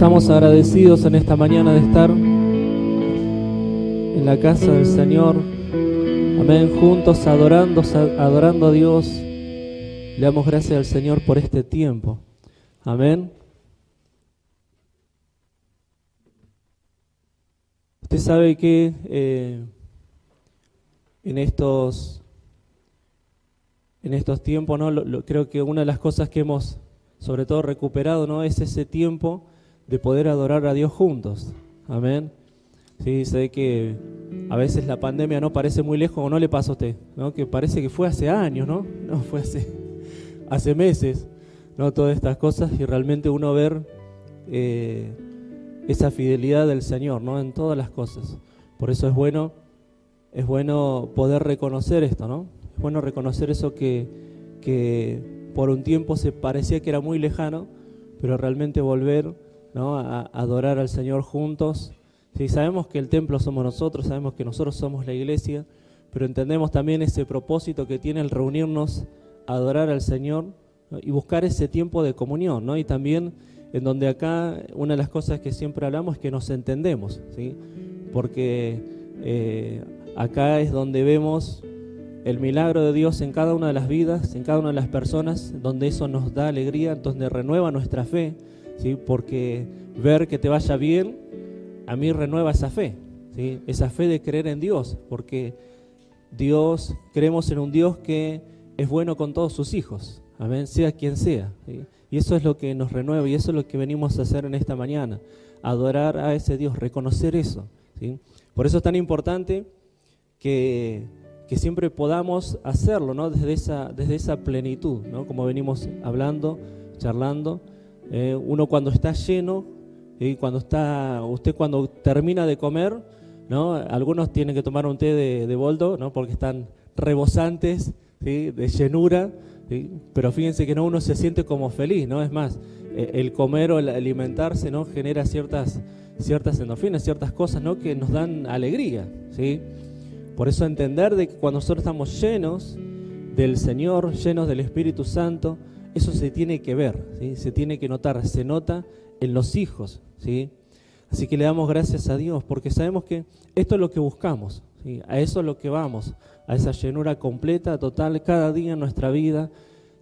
Estamos agradecidos en esta mañana de estar en la casa del Señor. Amén, juntos adorando, adorando a Dios. Le damos gracias al Señor por este tiempo. Amén. Usted sabe que eh, en estos en estos tiempos, ¿no? creo que una de las cosas que hemos sobre todo recuperado, ¿no? Es ese tiempo de poder adorar a Dios juntos. Amén. Sí, sé que a veces la pandemia no parece muy lejos o no le pasa a usted, ¿no? Que parece que fue hace años, ¿no? No, fue hace, meses, ¿no? Todas estas cosas y realmente uno ver eh, esa fidelidad del Señor, ¿no? En todas las cosas. Por eso es bueno, es bueno poder reconocer esto, ¿no? Es bueno reconocer eso que, que por un tiempo se parecía que era muy lejano, pero realmente volver ¿no? a, adorar al Señor juntos. Sí, sabemos que el templo somos nosotros, sabemos que nosotros somos la iglesia, pero entendemos también ese propósito que tiene el reunirnos adorar al Señor y buscar ese tiempo de comunión, ¿no? Y también en donde acá una de las cosas que siempre hablamos es que nos entendemos, ¿sí? Porque eh, acá es donde vemos el milagro de Dios en cada una de las vidas, en cada una de las personas, donde eso nos da alegría, donde renueva nuestra fe, ¿sí? porque ver que te vaya bien, a mí renueva esa fe, ¿sí? esa fe de creer en Dios, porque Dios, creemos en un Dios que es bueno con todos sus hijos, amén, sea quien sea. Y eso es lo que nos renueva y eso es lo que venimos a hacer en esta mañana, adorar a ese Dios, reconocer eso. ¿sí? Por eso es tan importante que que siempre podamos hacerlo, ¿no? Desde esa, desde esa plenitud, ¿no? Como venimos hablando, charlando. Eh, uno cuando está lleno, y cuando está, usted cuando termina de comer, ¿no? Algunos tienen que tomar un té de, boldo, ¿no? Porque están rebosantes, De llenura, Pero fíjense que no uno se siente como feliz, ¿no? Es más, eh, el comer o el alimentarse, ¿no? Genera ciertas, ciertas endorfinas, ciertas cosas, ¿no? Que nos dan alegría, ¿sí? Por eso entender de que cuando nosotros estamos llenos del Señor, llenos del Espíritu Santo, eso se tiene que ver, ¿sí? se tiene que notar, se nota en los hijos. ¿sí? Así que le damos gracias a Dios porque sabemos que esto es lo que buscamos, a eso es lo que vamos, a esa llenura completa, total, cada día en nuestra vida.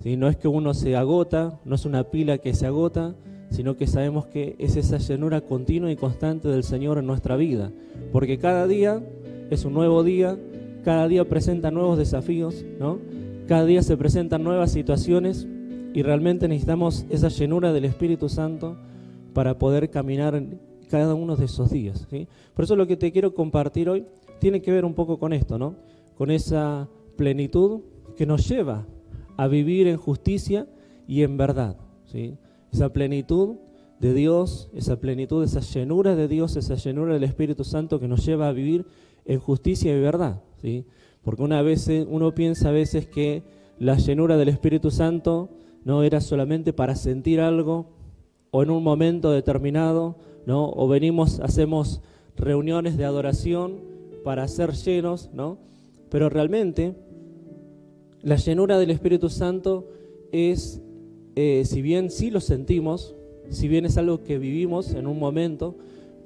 ¿sí? No es que uno se agota, no es una pila que se agota, sino que sabemos que es esa llenura continua y constante del Señor en nuestra vida. Porque cada día es un nuevo día, cada día presenta nuevos desafíos, ¿no? Cada día se presentan nuevas situaciones y realmente necesitamos esa llenura del Espíritu Santo para poder caminar cada uno de esos días. ¿sí? Por eso lo que te quiero compartir hoy tiene que ver un poco con esto, ¿no? Con esa plenitud que nos lleva a vivir en justicia y en verdad. ¿sí? Esa plenitud de Dios, esa plenitud, esa llenura de Dios, esa llenura del Espíritu Santo que nos lleva a vivir en justicia y verdad. ¿sí? Porque una vez, uno piensa a veces que la llenura del Espíritu Santo no era solamente para sentir algo o en un momento determinado, ¿no? o venimos, hacemos reuniones de adoración para ser llenos, ¿no? pero realmente la llenura del Espíritu Santo es, eh, si bien sí lo sentimos, si bien es algo que vivimos en un momento,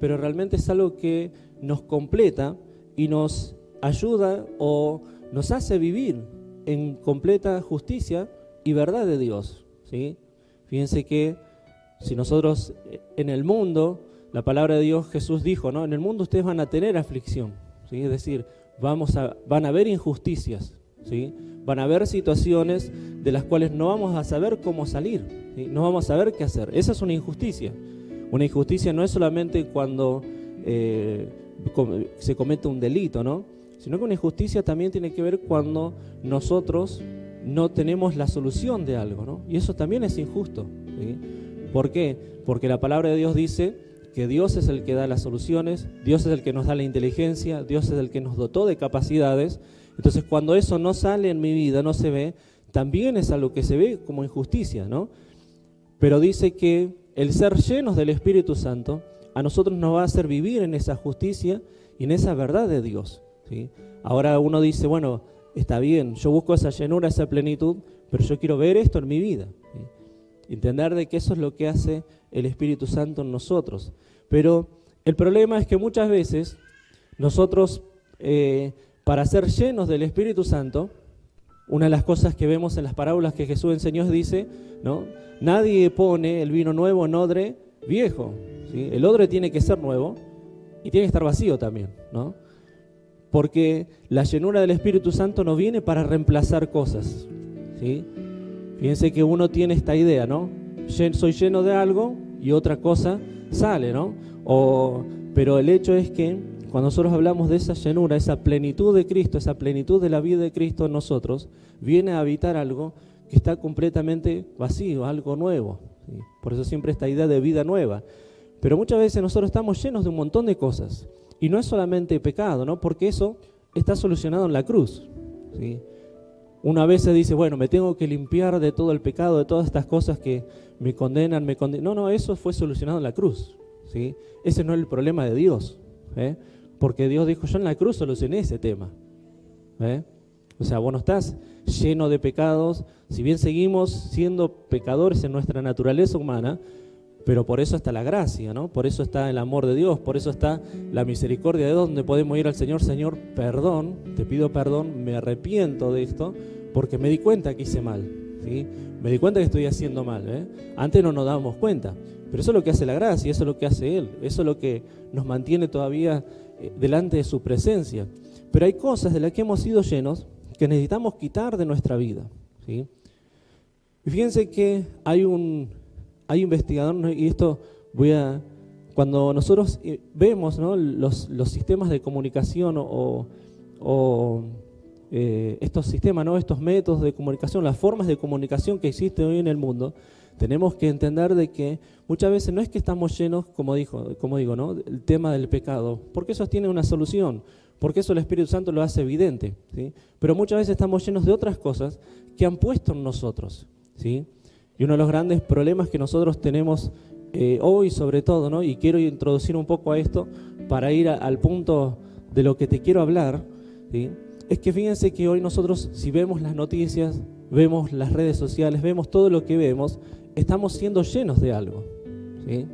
pero realmente es algo que nos completa y nos ayuda o nos hace vivir en completa justicia y verdad de Dios. ¿sí? Fíjense que si nosotros eh, en el mundo, la palabra de Dios Jesús dijo, ¿no? En el mundo ustedes van a tener aflicción, ¿sí? Es decir, vamos a, van a haber injusticias, ¿sí? Van a haber situaciones de las cuales no vamos a saber cómo salir, no vamos a saber qué hacer. Esa es una injusticia. Una injusticia no es solamente cuando eh, se comete un delito, ¿no? Sino que una injusticia también tiene que ver cuando nosotros no tenemos la solución de algo, ¿no? Y eso también es injusto. ¿Por qué? Porque la palabra de Dios dice que Dios es el que da las soluciones, Dios es el que nos da la inteligencia, Dios es el que nos dotó de capacidades. Entonces, cuando eso no sale en mi vida, no se ve, también es algo que se ve como injusticia, ¿no? Pero dice que el ser llenos del Espíritu Santo a nosotros nos va a hacer vivir en esa justicia y en esa verdad de Dios. ¿sí? Ahora uno dice, bueno, está bien, yo busco esa llenura, esa plenitud, pero yo quiero ver esto en mi vida. Entender de que eso es lo que hace el Espíritu Santo en nosotros. Pero el problema es que muchas veces nosotros, eh, para ser llenos del Espíritu Santo, una de las cosas que vemos en las parábolas que Jesús enseñó dice, ¿no? Nadie pone el vino nuevo en odre viejo. El odre tiene que ser nuevo y tiene que estar vacío también, ¿no? Porque la llenura del Espíritu Santo no viene para reemplazar cosas, ¿sí? Fíjense que uno tiene esta idea, ¿no? Soy lleno de algo y otra cosa sale, ¿no? Pero el hecho es que cuando nosotros hablamos de esa llenura, esa plenitud de Cristo, esa plenitud de la vida de Cristo en nosotros, viene a habitar algo que está completamente vacío, algo nuevo. Por eso siempre esta idea de vida nueva. Pero muchas veces nosotros estamos llenos de un montón de cosas. Y no es solamente pecado, ¿no? Porque eso está solucionado en la cruz. ¿sí? Una vez se dice, bueno, me tengo que limpiar de todo el pecado, de todas estas cosas que me condenan, me condenan. No, no, eso fue solucionado en la cruz. ¿sí? Ese no es el problema de Dios. ¿eh? Porque Dios dijo, yo en la cruz solucioné ese tema. ¿eh? O sea, vos no estás lleno de pecados, si bien seguimos siendo pecadores en nuestra naturaleza humana, pero por eso está la gracia, ¿no? Por eso está el amor de Dios, por eso está la misericordia de donde podemos ir al Señor, Señor, perdón, te pido perdón, me arrepiento de esto, porque me di cuenta que hice mal, ¿sí? Me di cuenta que estoy haciendo mal, ¿eh? Antes no nos dábamos cuenta, pero eso es lo que hace la gracia, eso es lo que hace Él, eso es lo que nos mantiene todavía eh, delante de su presencia. Pero hay cosas de las que hemos sido llenos que necesitamos quitar de nuestra vida. ¿sí? Y fíjense que hay un hay investigadores, y esto voy a, cuando nosotros eh, vemos los, los, sistemas de comunicación o, eh, estos sistemas, ¿no? estos métodos de comunicación, las formas de comunicación que existen hoy en el mundo, tenemos que entender de que muchas veces no es que estamos llenos, como, dijo, como digo, ¿no? el tema del pecado, porque eso tiene una solución porque eso el Espíritu Santo lo hace evidente. ¿sí? Pero muchas veces estamos llenos de otras cosas que han puesto en nosotros. ¿sí? Y uno de los grandes problemas que nosotros tenemos eh, hoy sobre todo, ¿no? y quiero introducir un poco a esto para ir al punto de lo que te quiero hablar, ¿sí? es que fíjense que hoy nosotros si vemos las noticias, vemos las redes sociales, vemos todo lo que vemos, estamos siendo llenos de algo. ¿sí?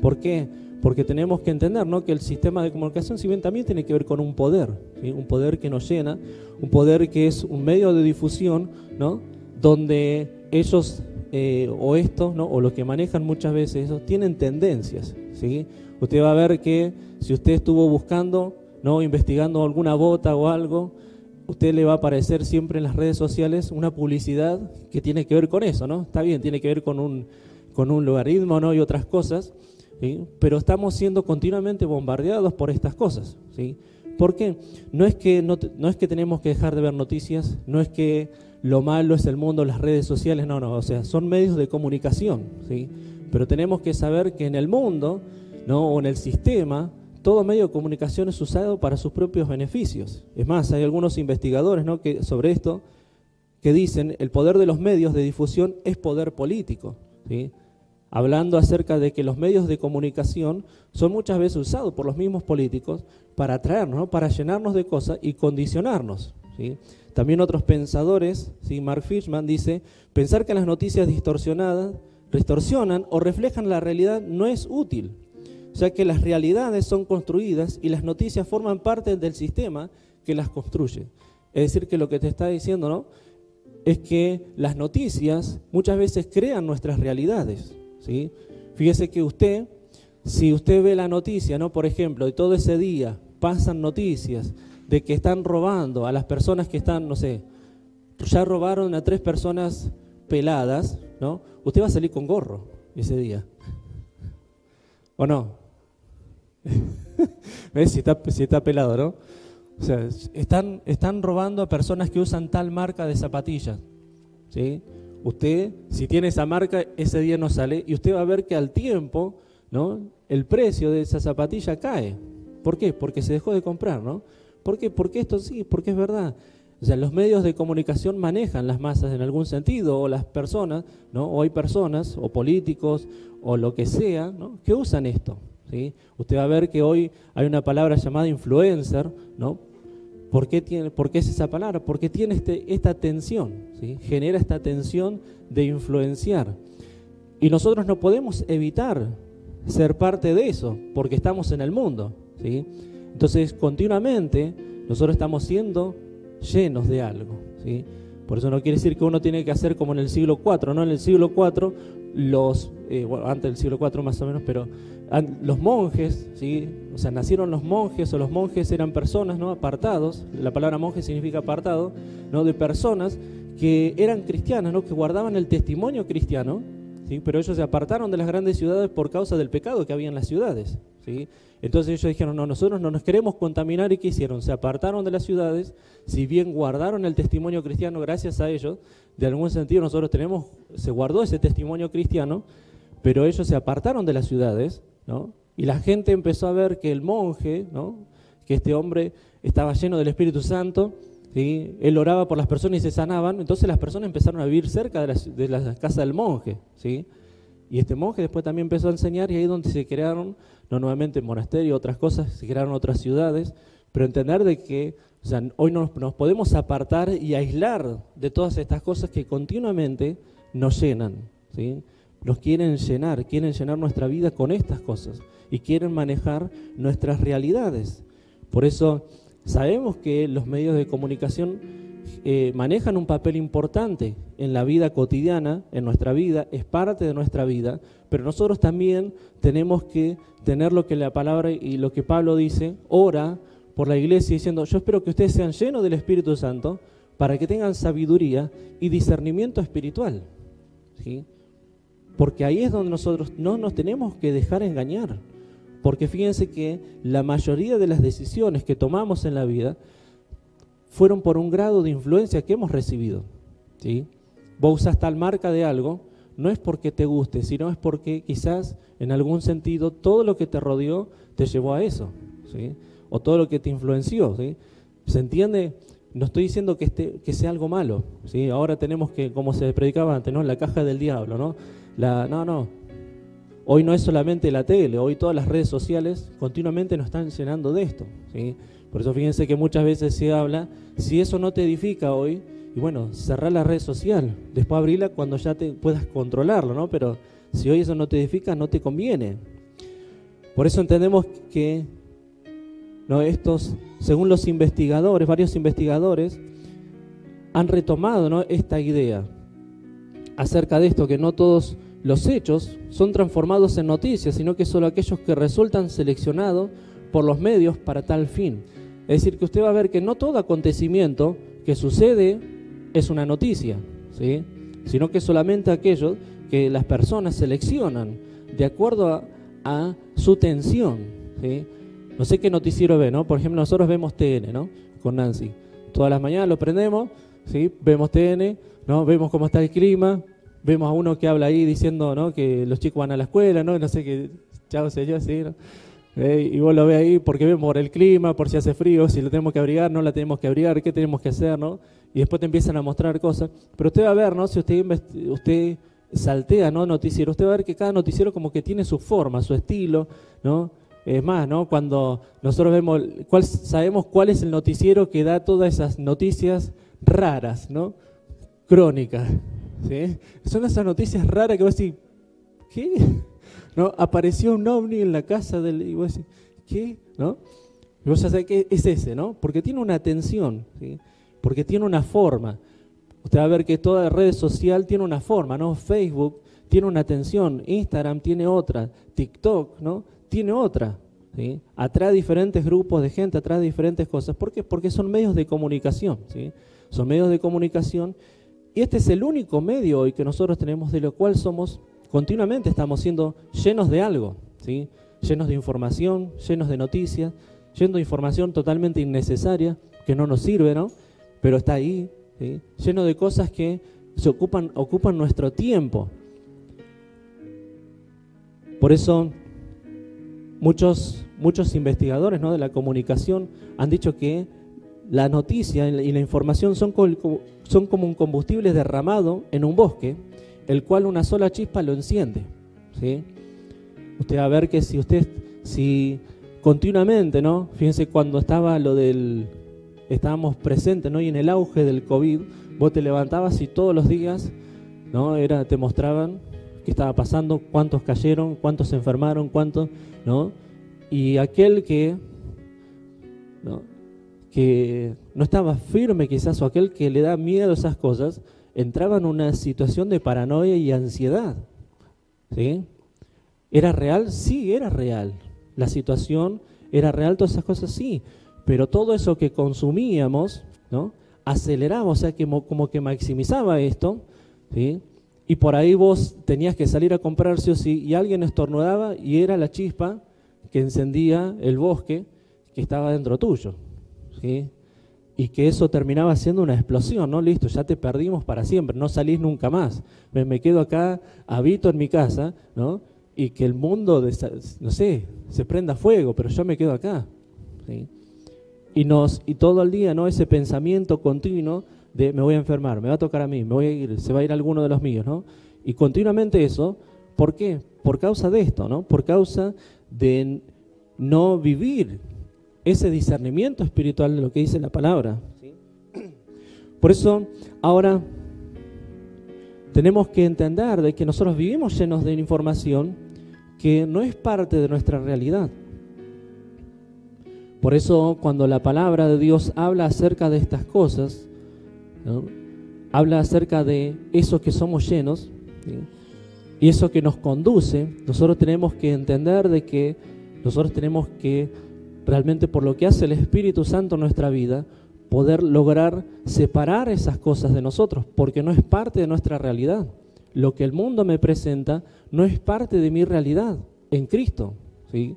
¿Por qué? Porque tenemos que entender ¿no? que el sistema de comunicación, si bien también tiene que ver con un poder, un poder que nos llena, un poder que es un medio de difusión, ¿no? donde ellos eh, o estos, ¿no? o los que manejan muchas veces eso, tienen tendencias. ¿sí? Usted va a ver que si usted estuvo buscando, ¿no? investigando alguna bota o algo, usted le va a aparecer siempre en las redes sociales una publicidad que tiene que ver con eso, ¿no? Está bien, tiene que ver con un, con un logaritmo ¿no? y otras cosas, pero estamos siendo continuamente bombardeados por estas cosas. ¿sí? ¿Por qué? No es, que no, es que tenemos que dejar de ver noticias, no es que lo malo es el mundo, las redes sociales, no, no, o sea, son medios de comunicación, ¿sí? pero tenemos que saber que en el mundo ¿no? o en el sistema, todo medio de comunicación es usado para sus propios beneficios. Es más, hay algunos investigadores ¿no? que, sobre esto que dicen el poder de los medios de difusión es poder político. ¿sí? hablando acerca de que los medios de comunicación son muchas veces usados por los mismos políticos para atraernos, para llenarnos de cosas y condicionarnos. También otros pensadores, ¿sí? Mark Fishman dice, pensar que las noticias distorsionadas distorsionan o reflejan la realidad no es útil, ya que las realidades son construidas y las noticias forman parte del sistema que las construye. Es decir, que lo que te está diciendo ¿no? es que las noticias muchas veces crean nuestras realidades. ¿sí? Fíjese que usted, si usted ve la noticia, ¿no? Por ejemplo, de todo ese día pasan noticias de que están robando a las personas que están, no sé, ya robaron a tres personas peladas, ¿no? Usted va a salir con gorro ese día. ¿O no? ¿Ves? Si está, si está pelado, ¿no? O sea, están, están robando a personas que usan tal marca de zapatillas. ¿Sí? Usted, si tiene esa marca, ese día no sale y usted va a ver que al tiempo, ¿no? El precio de esa zapatilla cae. ¿Por qué? Porque se dejó de comprar, ¿no? ¿Por qué? Porque esto sí, porque es verdad. O sea, los medios de comunicación manejan las masas en algún sentido, o las personas, ¿no? O hay personas, o políticos, o lo que sea, ¿no? Que usan esto, ¿sí? Usted va a ver que hoy hay una palabra llamada influencer, ¿no? ¿Por qué, tiene, ¿Por qué es esa palabra? Porque tiene este, esta tensión, ¿sí? genera esta tensión de influenciar. Y nosotros no podemos evitar ser parte de eso, porque estamos en el mundo. ¿sí? Entonces, continuamente nosotros estamos siendo llenos de algo. ¿sí? Por eso no quiere decir que uno tiene que hacer como en el siglo IV, ¿no? En el siglo IV, los, eh, antes del siglo IV más o menos, pero los monjes, ¿sí? O sea, nacieron los monjes o los monjes eran personas, ¿no? Apartados, la palabra monje significa apartado, ¿no? De personas que eran cristianas, ¿no? Que guardaban el testimonio cristiano, ¿sí? Pero ellos se apartaron de las grandes ciudades por causa del pecado que había en las ciudades, Entonces ellos dijeron, no, nosotros no nos queremos contaminar y ¿qué hicieron? Se apartaron de las ciudades, si bien guardaron el testimonio cristiano gracias a ellos, de algún sentido nosotros tenemos, se guardó ese testimonio cristiano, pero ellos se apartaron de las ciudades, ¿no? Y la gente empezó a ver que el monje, ¿no? Que este hombre estaba lleno del Espíritu Santo, ¿sí? Él oraba por las personas y se sanaban, entonces las personas empezaron a vivir cerca de la, de la casa del monje, ¿sí? Y este monje después también empezó a enseñar y ahí es donde se crearon no nuevamente monasterios, otras cosas, se crearon otras ciudades, pero entender de que hoy nos, nos podemos apartar y aislar de todas estas cosas que continuamente nos llenan, ¿sí? nos quieren llenar, quieren llenar nuestra vida con estas cosas y quieren manejar nuestras realidades. Por eso sabemos que los medios de comunicación eh, manejan un papel importante en la vida cotidiana, en nuestra vida, es parte de nuestra vida, pero nosotros también tenemos que tener lo que la palabra y lo que Pablo dice, ora por la iglesia diciendo, yo espero que ustedes sean llenos del Espíritu Santo para que tengan sabiduría y discernimiento espiritual. ¿sí? Porque ahí es donde nosotros no nos tenemos que dejar engañar. Porque fíjense que la mayoría de las decisiones que tomamos en la vida fueron por un grado de influencia que hemos recibido. ¿sí? Vos usas tal marca de algo, no es porque te guste, sino es porque quizás en algún sentido todo lo que te rodeó te llevó a eso, ¿sí? o todo lo que te influenció. ¿sí? ¿Se entiende? No estoy diciendo que, este, que sea algo malo. ¿sí? Ahora tenemos que, como se predicaba antes, ¿no? la caja del diablo. ¿no? La, no, no. Hoy no es solamente la tele, hoy todas las redes sociales continuamente nos están llenando de esto. ¿sí? Por eso fíjense que muchas veces se habla, si eso no te edifica hoy, y bueno, cerrar la red social, después abrirla cuando ya te puedas controlarlo, ¿no? Pero si hoy eso no te edifica, no te conviene. Por eso entendemos que ¿no? estos, según los investigadores, varios investigadores, han retomado ¿no? esta idea acerca de esto, que no todos los hechos son transformados en noticias, sino que solo aquellos que resultan seleccionados por los medios para tal fin. Es decir, que usted va a ver que no todo acontecimiento que sucede es una noticia, ¿sí? sino que solamente aquello que las personas seleccionan de acuerdo a, su tensión. ¿sí? No sé qué noticiero ve, ¿no? Por ejemplo, nosotros vemos TN, ¿no? Con Nancy. Todas las mañanas lo prendemos, ¿sí? Vemos TN, ¿no? Vemos cómo está el clima, vemos a uno que habla ahí diciendo, ¿no? Que los chicos van a la escuela, ¿no? No sé qué, chao, sé yo, ¿sí? ¿no? Y vos lo ves ahí porque vemos por el clima, por si hace frío, si lo tenemos que abrigar, no la tenemos que abrigar, qué tenemos que hacer, ¿no? Y después te empiezan a mostrar cosas. Pero usted va a ver, ¿no? Si usted, usted saltea, ¿no? Noticiero, usted va a ver que cada noticiero como que tiene su forma, su estilo, ¿no? Es más, ¿no? Cuando nosotros vemos, cuál, sabemos cuál es el noticiero que da todas esas noticias raras, ¿no? Crónicas, ¿sí? Son esas noticias raras que vos decís, ¿qué? ¿No? Apareció un ovni en la casa del... Y vos decís, ¿qué? ¿No? Y vos sabés que es ese, ¿no? Porque tiene una atención, ¿sí? Porque tiene una forma. Usted va a ver que toda red social tiene una forma, ¿no? Facebook tiene una atención, Instagram tiene otra, TikTok, ¿no? Tiene otra, ¿sí? Atrae diferentes grupos de gente, atrae diferentes cosas. ¿Por qué? Porque son medios de comunicación, ¿sí? Son medios de comunicación y este es el único medio hoy que nosotros tenemos de lo cual somos continuamente estamos siendo llenos de algo, ¿sí? llenos de información, llenos de noticias, llenos de información totalmente innecesaria, que no nos sirve, ¿no? pero está ahí, ¿sí? lleno de cosas que se ocupan, ocupan nuestro tiempo. Por eso muchos, muchos investigadores ¿no? de la comunicación han dicho que la noticia y la información son, son como un combustible derramado en un bosque el cual una sola chispa lo enciende. ¿sí? Usted va a ver que si usted, si continuamente, ¿no? Fíjense cuando estaba lo del, estábamos presentes, ¿no? Y en el auge del COVID, vos te levantabas y todos los días, ¿no? Era, te mostraban qué estaba pasando, cuántos cayeron, cuántos se enfermaron, cuántos, ¿no? Y aquel que, ¿no? que no estaba firme quizás, o aquel que le da miedo a esas cosas, entraba en una situación de paranoia y ansiedad. ¿Sí? ¿Era real? Sí, era real. La situación era real, todas esas cosas sí. Pero todo eso que consumíamos, ¿no? Aceleraba, o sea, que como, que maximizaba esto, ¿sí? Y por ahí vos tenías que salir a comprar sí o sí, y alguien estornudaba y era la chispa que encendía el bosque que estaba dentro tuyo. ¿sí? Y que eso terminaba siendo una explosión, ¿no? Listo, ya te perdimos para siempre, no salís nunca más. Me, quedo acá, habito en mi casa, ¿no? Y que el mundo, no sé, se prenda fuego, pero yo me quedo acá. ¿sí? Y, nos, y todo el día, ¿no? Ese pensamiento continuo de me voy a enfermar, me va a tocar a mí, me voy a ir, se va a ir alguno de los míos, ¿no? Y continuamente eso, ¿por qué? Por causa de esto, ¿no? Por causa de no vivir ese discernimiento espiritual de lo que dice la palabra. Por eso ahora tenemos que entender de que nosotros vivimos llenos de información que no es parte de nuestra realidad. Por eso cuando la palabra de Dios habla acerca de estas cosas, habla acerca de eso que somos llenos y eso que nos conduce, nosotros tenemos que entender de que nosotros tenemos que realmente por lo que hace el Espíritu Santo en nuestra vida, poder lograr separar esas cosas de nosotros, porque no es parte de nuestra realidad. Lo que el mundo me presenta no es parte de mi realidad en Cristo, ¿sí?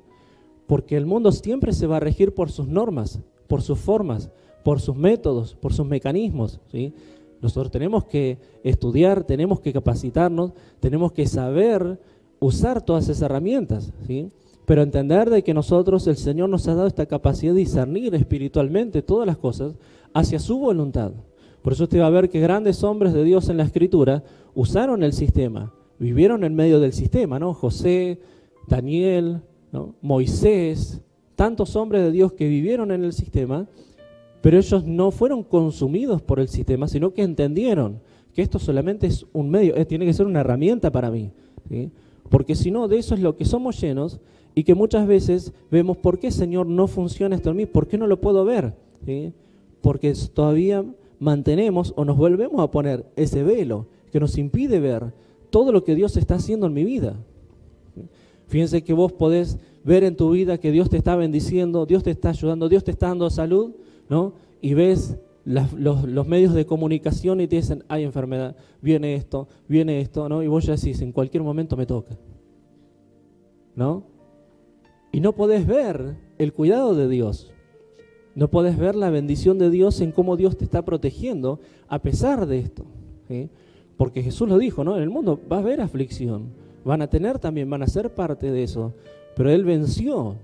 Porque el mundo siempre se va a regir por sus normas, por sus formas, por sus métodos, por sus mecanismos, ¿sí? Nosotros tenemos que estudiar, tenemos que capacitarnos, tenemos que saber usar todas esas herramientas, ¿sí? Pero entender de que nosotros, el Señor nos ha dado esta capacidad de discernir espiritualmente todas las cosas hacia su voluntad. Por eso usted va a ver que grandes hombres de Dios en la Escritura usaron el sistema, vivieron en medio del sistema, ¿no? José, Daniel, Moisés, tantos hombres de Dios que vivieron en el sistema, pero ellos no fueron consumidos por el sistema, sino que entendieron que esto solamente es un medio, eh, tiene que ser una herramienta para mí. Porque si no, de eso es lo que somos llenos y que muchas veces vemos, ¿por qué Señor no funciona esto en mí? ¿Por qué no lo puedo ver? Porque todavía mantenemos o nos volvemos a poner ese velo que nos impide ver todo lo que Dios está haciendo en mi vida. Fíjense que vos podés ver en tu vida que Dios te está bendiciendo, Dios te está ayudando, Dios te está dando salud, ¿no? Y ves los, medios de comunicación y te dicen, hay enfermedad, viene esto, viene esto, ¿no? Y vos ya decís, en cualquier momento me toca, ¿no? Y no podés ver el cuidado de Dios. No podés ver la bendición de Dios en cómo Dios te está protegiendo a pesar de esto. Porque Jesús lo dijo, ¿no? En el mundo va a haber aflicción. Van a tener también, van a ser parte de eso. Pero Él venció.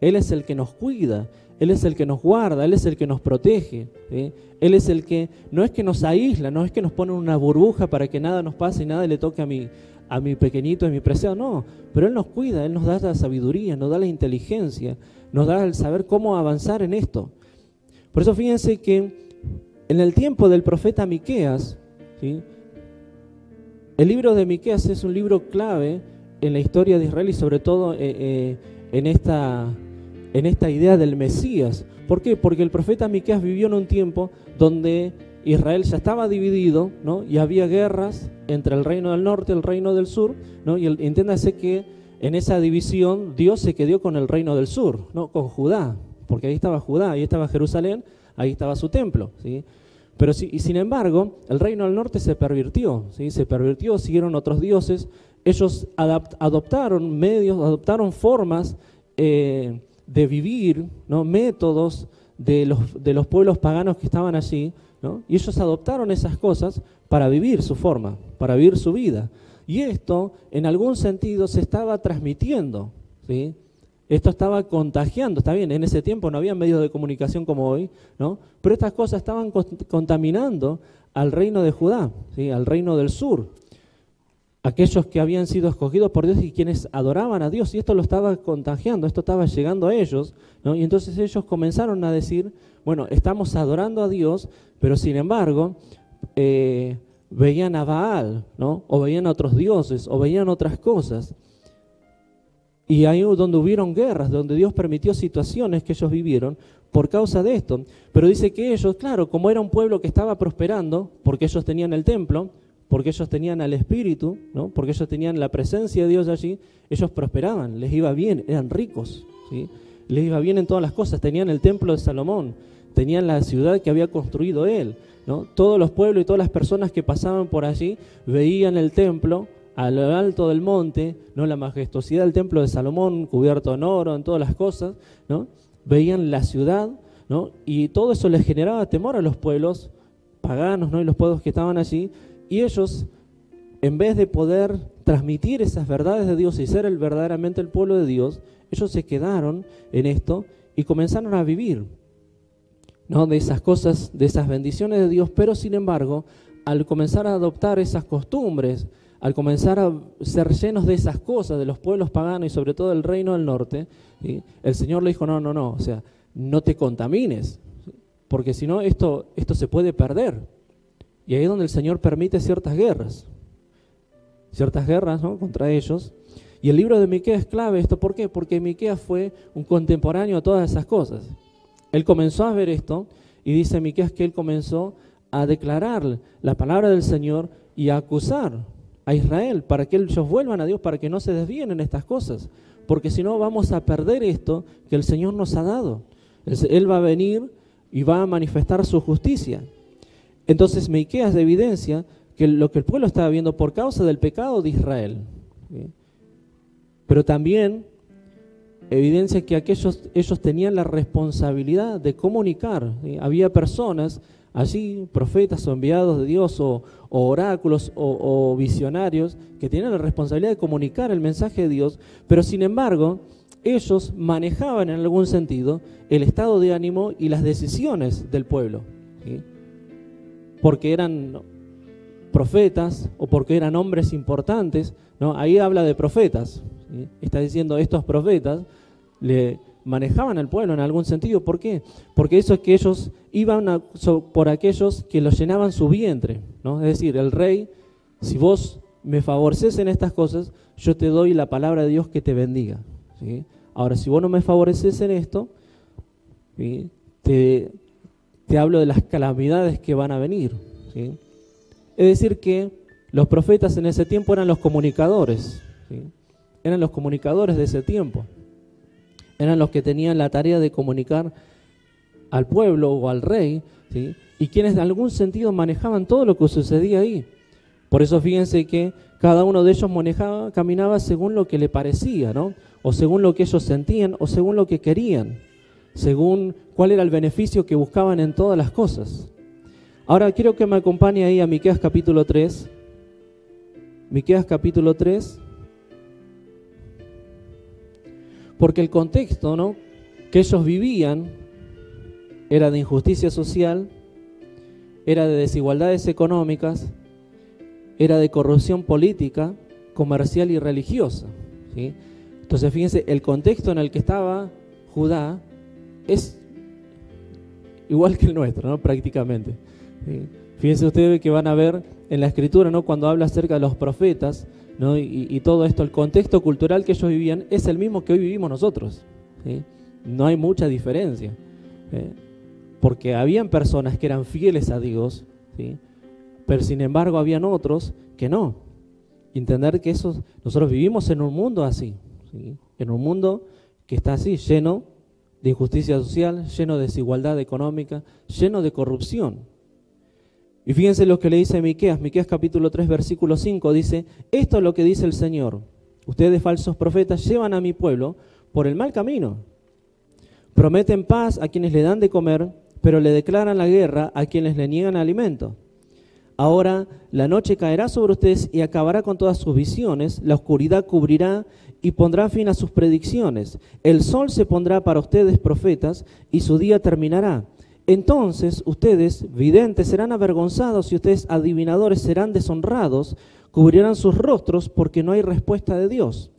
Él es el que nos cuida. Él es el que nos guarda, Él es el que nos protege. Él es el que no es que nos aísla, no es que nos pone una burbuja para que nada nos pase y nada le toque a mí, a mi pequeñito, a mi preciado, no, pero Él nos cuida, Él nos da la sabiduría, nos da la inteligencia, nos da el saber cómo avanzar en esto. Por eso fíjense que en el tiempo del profeta Miqueas, el libro de Miqueas es un libro clave en la historia de Israel y sobre todo eh, eh, en, esta, en esta idea del Mesías. ¿Por qué? Porque el profeta Miqueas vivió en un tiempo donde Israel ya estaba dividido, ¿no? Y había guerras entre el reino del norte y el reino del sur, ¿no? Y entiéndase que en esa división Dios se quedó con el reino del sur, ¿no? Con Judá, porque ahí estaba Judá, ahí estaba Jerusalén, ahí estaba su templo, ¿sí? Pero y sin embargo, el reino del norte se pervirtió, ¿sí? Se pervirtió, siguieron otros dioses, ellos adoptaron medios, adoptaron formas eh, de vivir, ¿no? métodos de los, de los pueblos paganos que estaban allí, y ellos adoptaron esas cosas para vivir su forma, para vivir su vida. Y esto, en algún sentido, se estaba transmitiendo. Esto estaba contagiando, está bien, en ese tiempo no había medios de comunicación como hoy, ¿no? pero estas cosas estaban contaminando al reino de Judá, al reino del sur aquellos que habían sido escogidos por Dios y quienes adoraban a Dios, y esto lo estaba contagiando, esto estaba llegando a ellos, y entonces ellos comenzaron a decir, bueno, estamos adorando a Dios, pero sin embargo, eh, veían a Baal, ¿no? O veían a otros dioses, o veían otras cosas. Y ahí donde hubieron guerras, donde Dios permitió situaciones que ellos vivieron por causa de esto. Pero dice que ellos, claro, como era un pueblo que estaba prosperando, porque ellos tenían el templo, porque ellos tenían al Espíritu, ¿no? porque ellos tenían la presencia de Dios allí, ellos prosperaban, les iba bien, eran ricos, ¿sí? les iba bien en todas las cosas, tenían el templo de Salomón, tenían la ciudad que había construido él. ¿no? Todos los pueblos y todas las personas que pasaban por allí veían el templo a lo alto del monte, ¿no? la majestuosidad del templo de Salomón, cubierto en oro, en todas las cosas, ¿no? veían la ciudad, ¿no? y todo eso les generaba temor a los pueblos paganos ¿no? y los pueblos que estaban allí, y ellos, en vez de poder transmitir esas verdades de Dios y ser el, verdaderamente el pueblo de Dios, ellos se quedaron en esto y comenzaron a vivir ¿no? de esas cosas, de esas bendiciones de Dios, pero sin embargo, al comenzar a adoptar esas costumbres, al comenzar a ser llenos de esas cosas, de los pueblos paganos y sobre todo del reino del norte, el Señor le dijo, no, no, no, o sea, no te contamines, porque si no, esto, esto se puede perder. Y ahí es donde el Señor permite ciertas guerras, ciertas guerras ¿no? contra ellos. Y el libro de Miqueas es clave esto, ¿por qué? Porque Miqueas fue un contemporáneo a todas esas cosas. Él comenzó a ver esto y dice Miqueas que él comenzó a declarar la palabra del Señor y a acusar a Israel para que ellos vuelvan a Dios, para que no se desvíen en estas cosas, porque si no vamos a perder esto que el Señor nos ha dado. Él va a venir y va a manifestar su justicia. Entonces Miqueas evidencia que lo que el pueblo estaba viendo por causa del pecado de Israel. Pero también evidencia que aquellos, ellos tenían la responsabilidad de comunicar. Había personas allí, profetas o enviados de Dios o, oráculos o, o, visionarios, que tenían la responsabilidad de comunicar el mensaje de Dios, pero sin embargo ellos manejaban en algún sentido el estado de ánimo y las decisiones del pueblo porque eran profetas o porque eran hombres importantes, ¿no? Ahí habla de profetas. Está diciendo estos profetas le manejaban al pueblo en algún sentido. ¿Por qué? Porque eso es que ellos iban por aquellos que los llenaban su vientre, ¿no? Es decir, el rey, si vos me favoreces en estas cosas, yo te doy la palabra de Dios que te bendiga. Ahora, si vos no me favoreces en esto, te, te hablo de las calamidades que van a venir. Es decir, que los profetas en ese tiempo eran los comunicadores, eran los comunicadores de ese tiempo, eran los que tenían la tarea de comunicar al pueblo o al rey, y quienes de algún sentido manejaban todo lo que sucedía ahí. Por eso fíjense que cada uno de ellos manejaba, caminaba según lo que le parecía, ¿no? o según lo que ellos sentían, o según lo que querían según cuál era el beneficio que buscaban en todas las cosas. Ahora quiero que me acompañe ahí a Miqueas capítulo 3. Miqueas capítulo 3. Porque el contexto, ¿no? que ellos vivían era de injusticia social, era de desigualdades económicas, era de corrupción política, comercial y religiosa. Entonces fíjense, el contexto en el que estaba Judá es igual que el nuestro, ¿no? Prácticamente. Fíjense ustedes que van a ver en la escritura, ¿no? Cuando habla acerca de los profetas, ¿no? Y, todo esto, el contexto cultural que ellos vivían es el mismo que hoy vivimos nosotros. No hay mucha diferencia. Porque habían personas que eran fieles a Dios, pero sin embargo habían otros que no. Entender que eso, nosotros vivimos en un mundo así, en un mundo que está así, lleno de injusticia social, lleno de desigualdad económica, lleno de corrupción. Y fíjense lo que le dice Miqueas, Miqueas capítulo 3 versículo 5 dice, esto es lo que dice el Señor. Ustedes falsos profetas llevan a mi pueblo por el mal camino. Prometen paz a quienes le dan de comer, pero le declaran la guerra a quienes le niegan alimento. Ahora la noche caerá sobre ustedes y acabará con todas sus visiones, la oscuridad cubrirá y pondrá fin a sus predicciones. El sol se pondrá para ustedes profetas y su día terminará. Entonces ustedes, videntes, serán avergonzados y ustedes, adivinadores, serán deshonrados, cubrirán sus rostros porque no hay respuesta de Dios.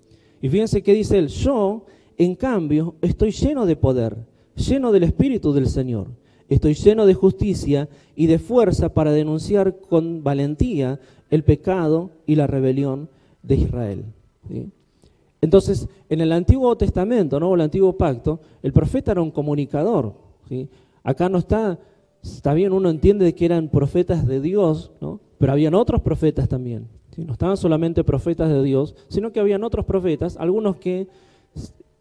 Y fíjense que dice él, yo, en cambio, estoy lleno de poder, lleno del Espíritu del Señor. Estoy lleno de justicia y de fuerza para denunciar con valentía el pecado y la rebelión de Israel. Entonces, en el Antiguo Testamento, ¿no? el Antiguo Pacto, el profeta era un comunicador. Acá no está, está bien, uno entiende que eran profetas de Dios, ¿no? pero habían otros profetas también. No estaban solamente profetas de Dios, sino que habían otros profetas, algunos que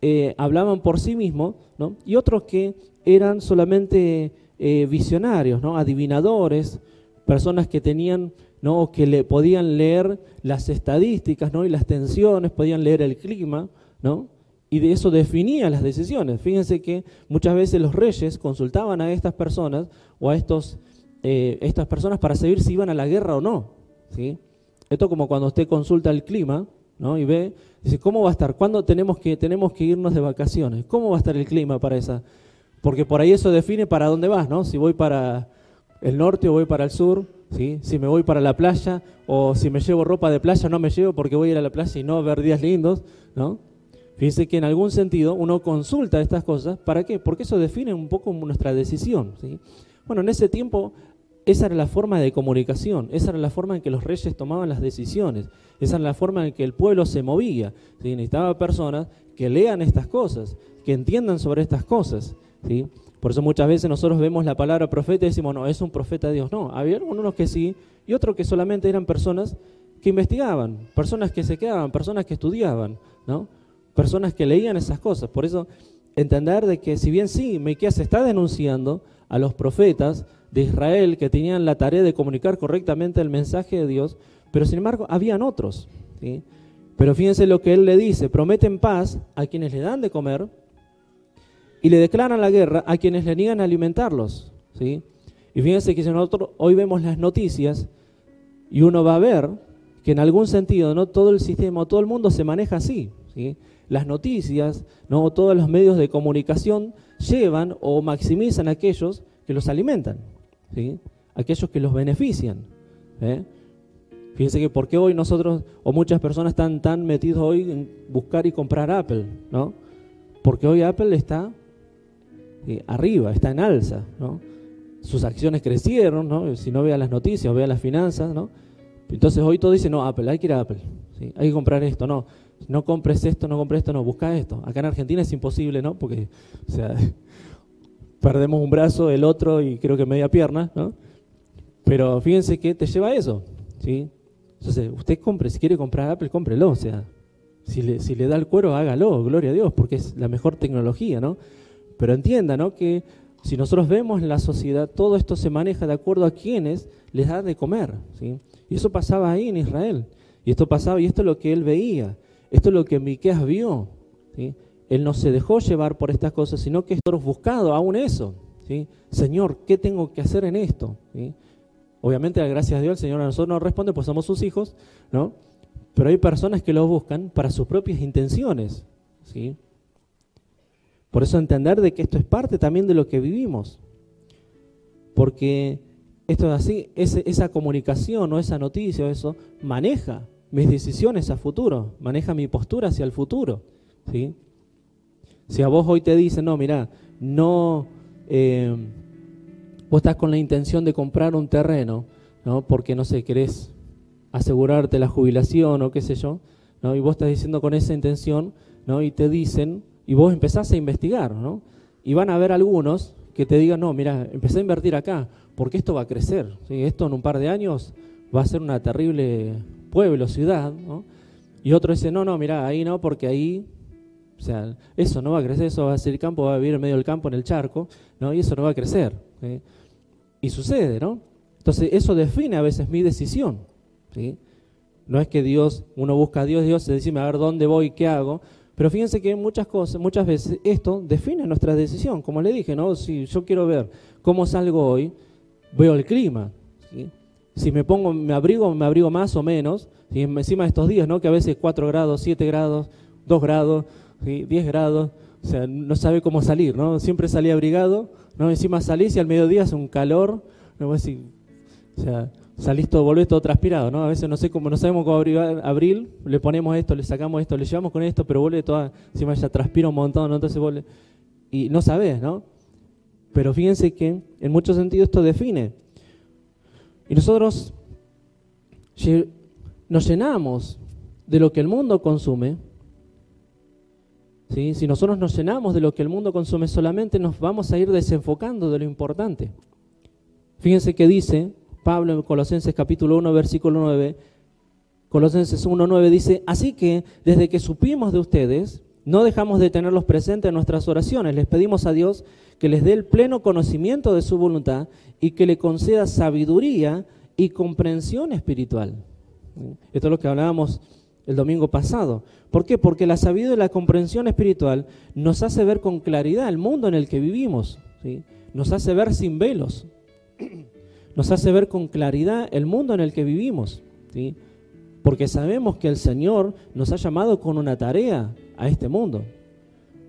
eh, hablaban por sí mismos, ¿no? y otros que eran solamente eh, visionarios, ¿no? adivinadores, personas que tenían ¿no? que le podían leer las estadísticas ¿no? y las tensiones, podían leer el clima, ¿no? y de eso definía las decisiones. Fíjense que muchas veces los reyes consultaban a estas personas o a estos, eh, estas personas para saber si iban a la guerra o no. ¿sí? Esto como cuando usted consulta el clima ¿no? y ve, dice, ¿cómo va a estar? ¿Cuándo tenemos que, tenemos que irnos de vacaciones? ¿Cómo va a estar el clima para esa? Porque por ahí eso define para dónde vas, ¿no? Si voy para el norte o voy para el sur, si me voy para la playa o si me llevo ropa de playa, no me llevo porque voy a ir a la playa y no ver días lindos, ¿no? Fíjense que en algún sentido uno consulta estas cosas, ¿para qué? Porque eso define un poco nuestra decisión, ¿sí? Bueno, en ese tiempo esa era la forma de comunicación, esa era la forma en que los reyes tomaban las decisiones, esa era la forma en que el pueblo se movía. ¿sí? Necesitaba personas que lean estas cosas, que entiendan sobre estas cosas. ¿sí? Por eso muchas veces nosotros vemos la palabra profeta y decimos, no, es un profeta de Dios. No, había algunos que sí y otros que solamente eran personas que investigaban, personas que se quedaban, personas que estudiaban, ¿no? personas que leían esas cosas. Por eso entender de que si bien sí, Miqueas está denunciando a los profetas de Israel que tenían la tarea de comunicar correctamente el mensaje de Dios, pero sin embargo habían otros. Pero fíjense lo que él le dice, prometen paz a quienes le dan de comer y le declaran la guerra a quienes le niegan a alimentarlos. ¿sí? Y fíjense que si nosotros hoy vemos las noticias y uno va a ver que en algún sentido no todo el sistema, todo el mundo se maneja así. ¿sí? Las noticias, no todos los medios de comunicación llevan o maximizan a aquellos que los alimentan, aquellos que los benefician. ¿eh? Fíjense que por qué hoy nosotros o muchas personas están tan metidos hoy en buscar y comprar Apple, ¿no? Porque hoy Apple está eh, arriba, está en alza. Sus acciones crecieron. Si no vea las noticias o vea las finanzas, ¿no? Entonces hoy todo dice, no, Apple, hay que ir a Apple, hay que comprar esto, no, no compres esto, no compres esto, no, busca esto. Acá en Argentina es imposible, ¿no? Porque, perdemos un brazo, el otro y creo que media pierna, ¿no? Pero fíjense que te lleva a eso, ¿sí? Entonces, usted compre, si quiere comprar Apple, cómprelo, o sea, si le, da el cuero, hágalo, gloria a Dios, porque es la mejor tecnología, ¿no? Pero entienda, ¿no? Que si nosotros vemos en la sociedad, todo esto se maneja de acuerdo a quienes les da de comer, ¿sí? Y eso pasaba ahí en Israel. Y esto pasaba, y esto es lo que él veía. Esto es lo que Miqueas vio. ¿sí? Él no se dejó llevar por estas cosas, sino que nosotros buscado aún eso. ¿sí? Señor, ¿qué tengo que hacer en esto? Obviamente, gracias a Dios, el Señor a nosotros nos responde, pues somos sus hijos, ¿no? Pero hay personas que lo buscan para sus propias intenciones, ¿sí? Por eso entender de que esto es parte también de lo que vivimos. Porque esto es así, esa comunicación o esa noticia o eso maneja mis decisiones a futuro, maneja mi postura hacia el futuro. ¿sí? Si a vos hoy te dicen, no, mira, no, eh, vos estás con la intención de comprar un terreno, ¿no? porque no sé, querés asegurarte la jubilación o qué sé yo, ¿no? y vos estás diciendo con esa intención, ¿no? y te dicen, y vos empezás a investigar, ¿no? y van a haber algunos que te digan, no, mira, empecé a invertir acá, porque esto va a crecer, esto en un par de años va a ser una terrible pueblo, ciudad, ¿no? y otro dice, no, no, mira, ahí no, porque ahí, o sea, eso no va a crecer, eso va a ser campo, va a vivir en medio del campo, en el charco, ¿no? y eso no va a crecer. Y sucede, ¿no? Entonces eso define a veces mi decisión, ¿sí? No es que Dios, uno busca a Dios, Dios se dice, a ver dónde voy, qué hago, pero fíjense que muchas cosas, muchas veces esto define nuestra decisión. Como le dije, ¿no? Si yo quiero ver cómo salgo hoy, veo el clima. Si me pongo, me abrigo, me abrigo más o menos. ¿sí? Encima de estos días, ¿no? Que a veces 4 grados, 7 grados, 2 grados, 10 grados. O sea, no sabe cómo salir, ¿no? Siempre salí abrigado, ¿no? Encima salís y al mediodía hace un calor. ¿no? o sea, salís todo, volvés todo transpirado, ¿no? A veces no sé cómo, no sabemos cómo abrigar, abril, le ponemos esto, le sacamos esto, le llevamos con esto, pero vuelve toda, encima ya transpira un montón, ¿no? Entonces vuelve, y no sabés, ¿no? Pero fíjense que en muchos sentidos esto define. Y nosotros nos llenamos de lo que el mundo consume. Si nosotros nos llenamos de lo que el mundo consume solamente, nos vamos a ir desenfocando de lo importante. Fíjense que dice Pablo en Colosenses capítulo 1, versículo 9, Colosenses 1, 9 dice, así que desde que supimos de ustedes, no dejamos de tenerlos presentes en nuestras oraciones. Les pedimos a Dios que les dé el pleno conocimiento de su voluntad y que le conceda sabiduría y comprensión espiritual. Esto es lo que hablábamos el domingo pasado. ¿Por qué? Porque la sabiduría y la comprensión espiritual nos hace ver con claridad el mundo en el que vivimos. Nos hace ver sin velos. Nos hace ver con claridad el mundo en el que vivimos. ¿sí? Porque sabemos que el Señor nos ha llamado con una tarea a este mundo.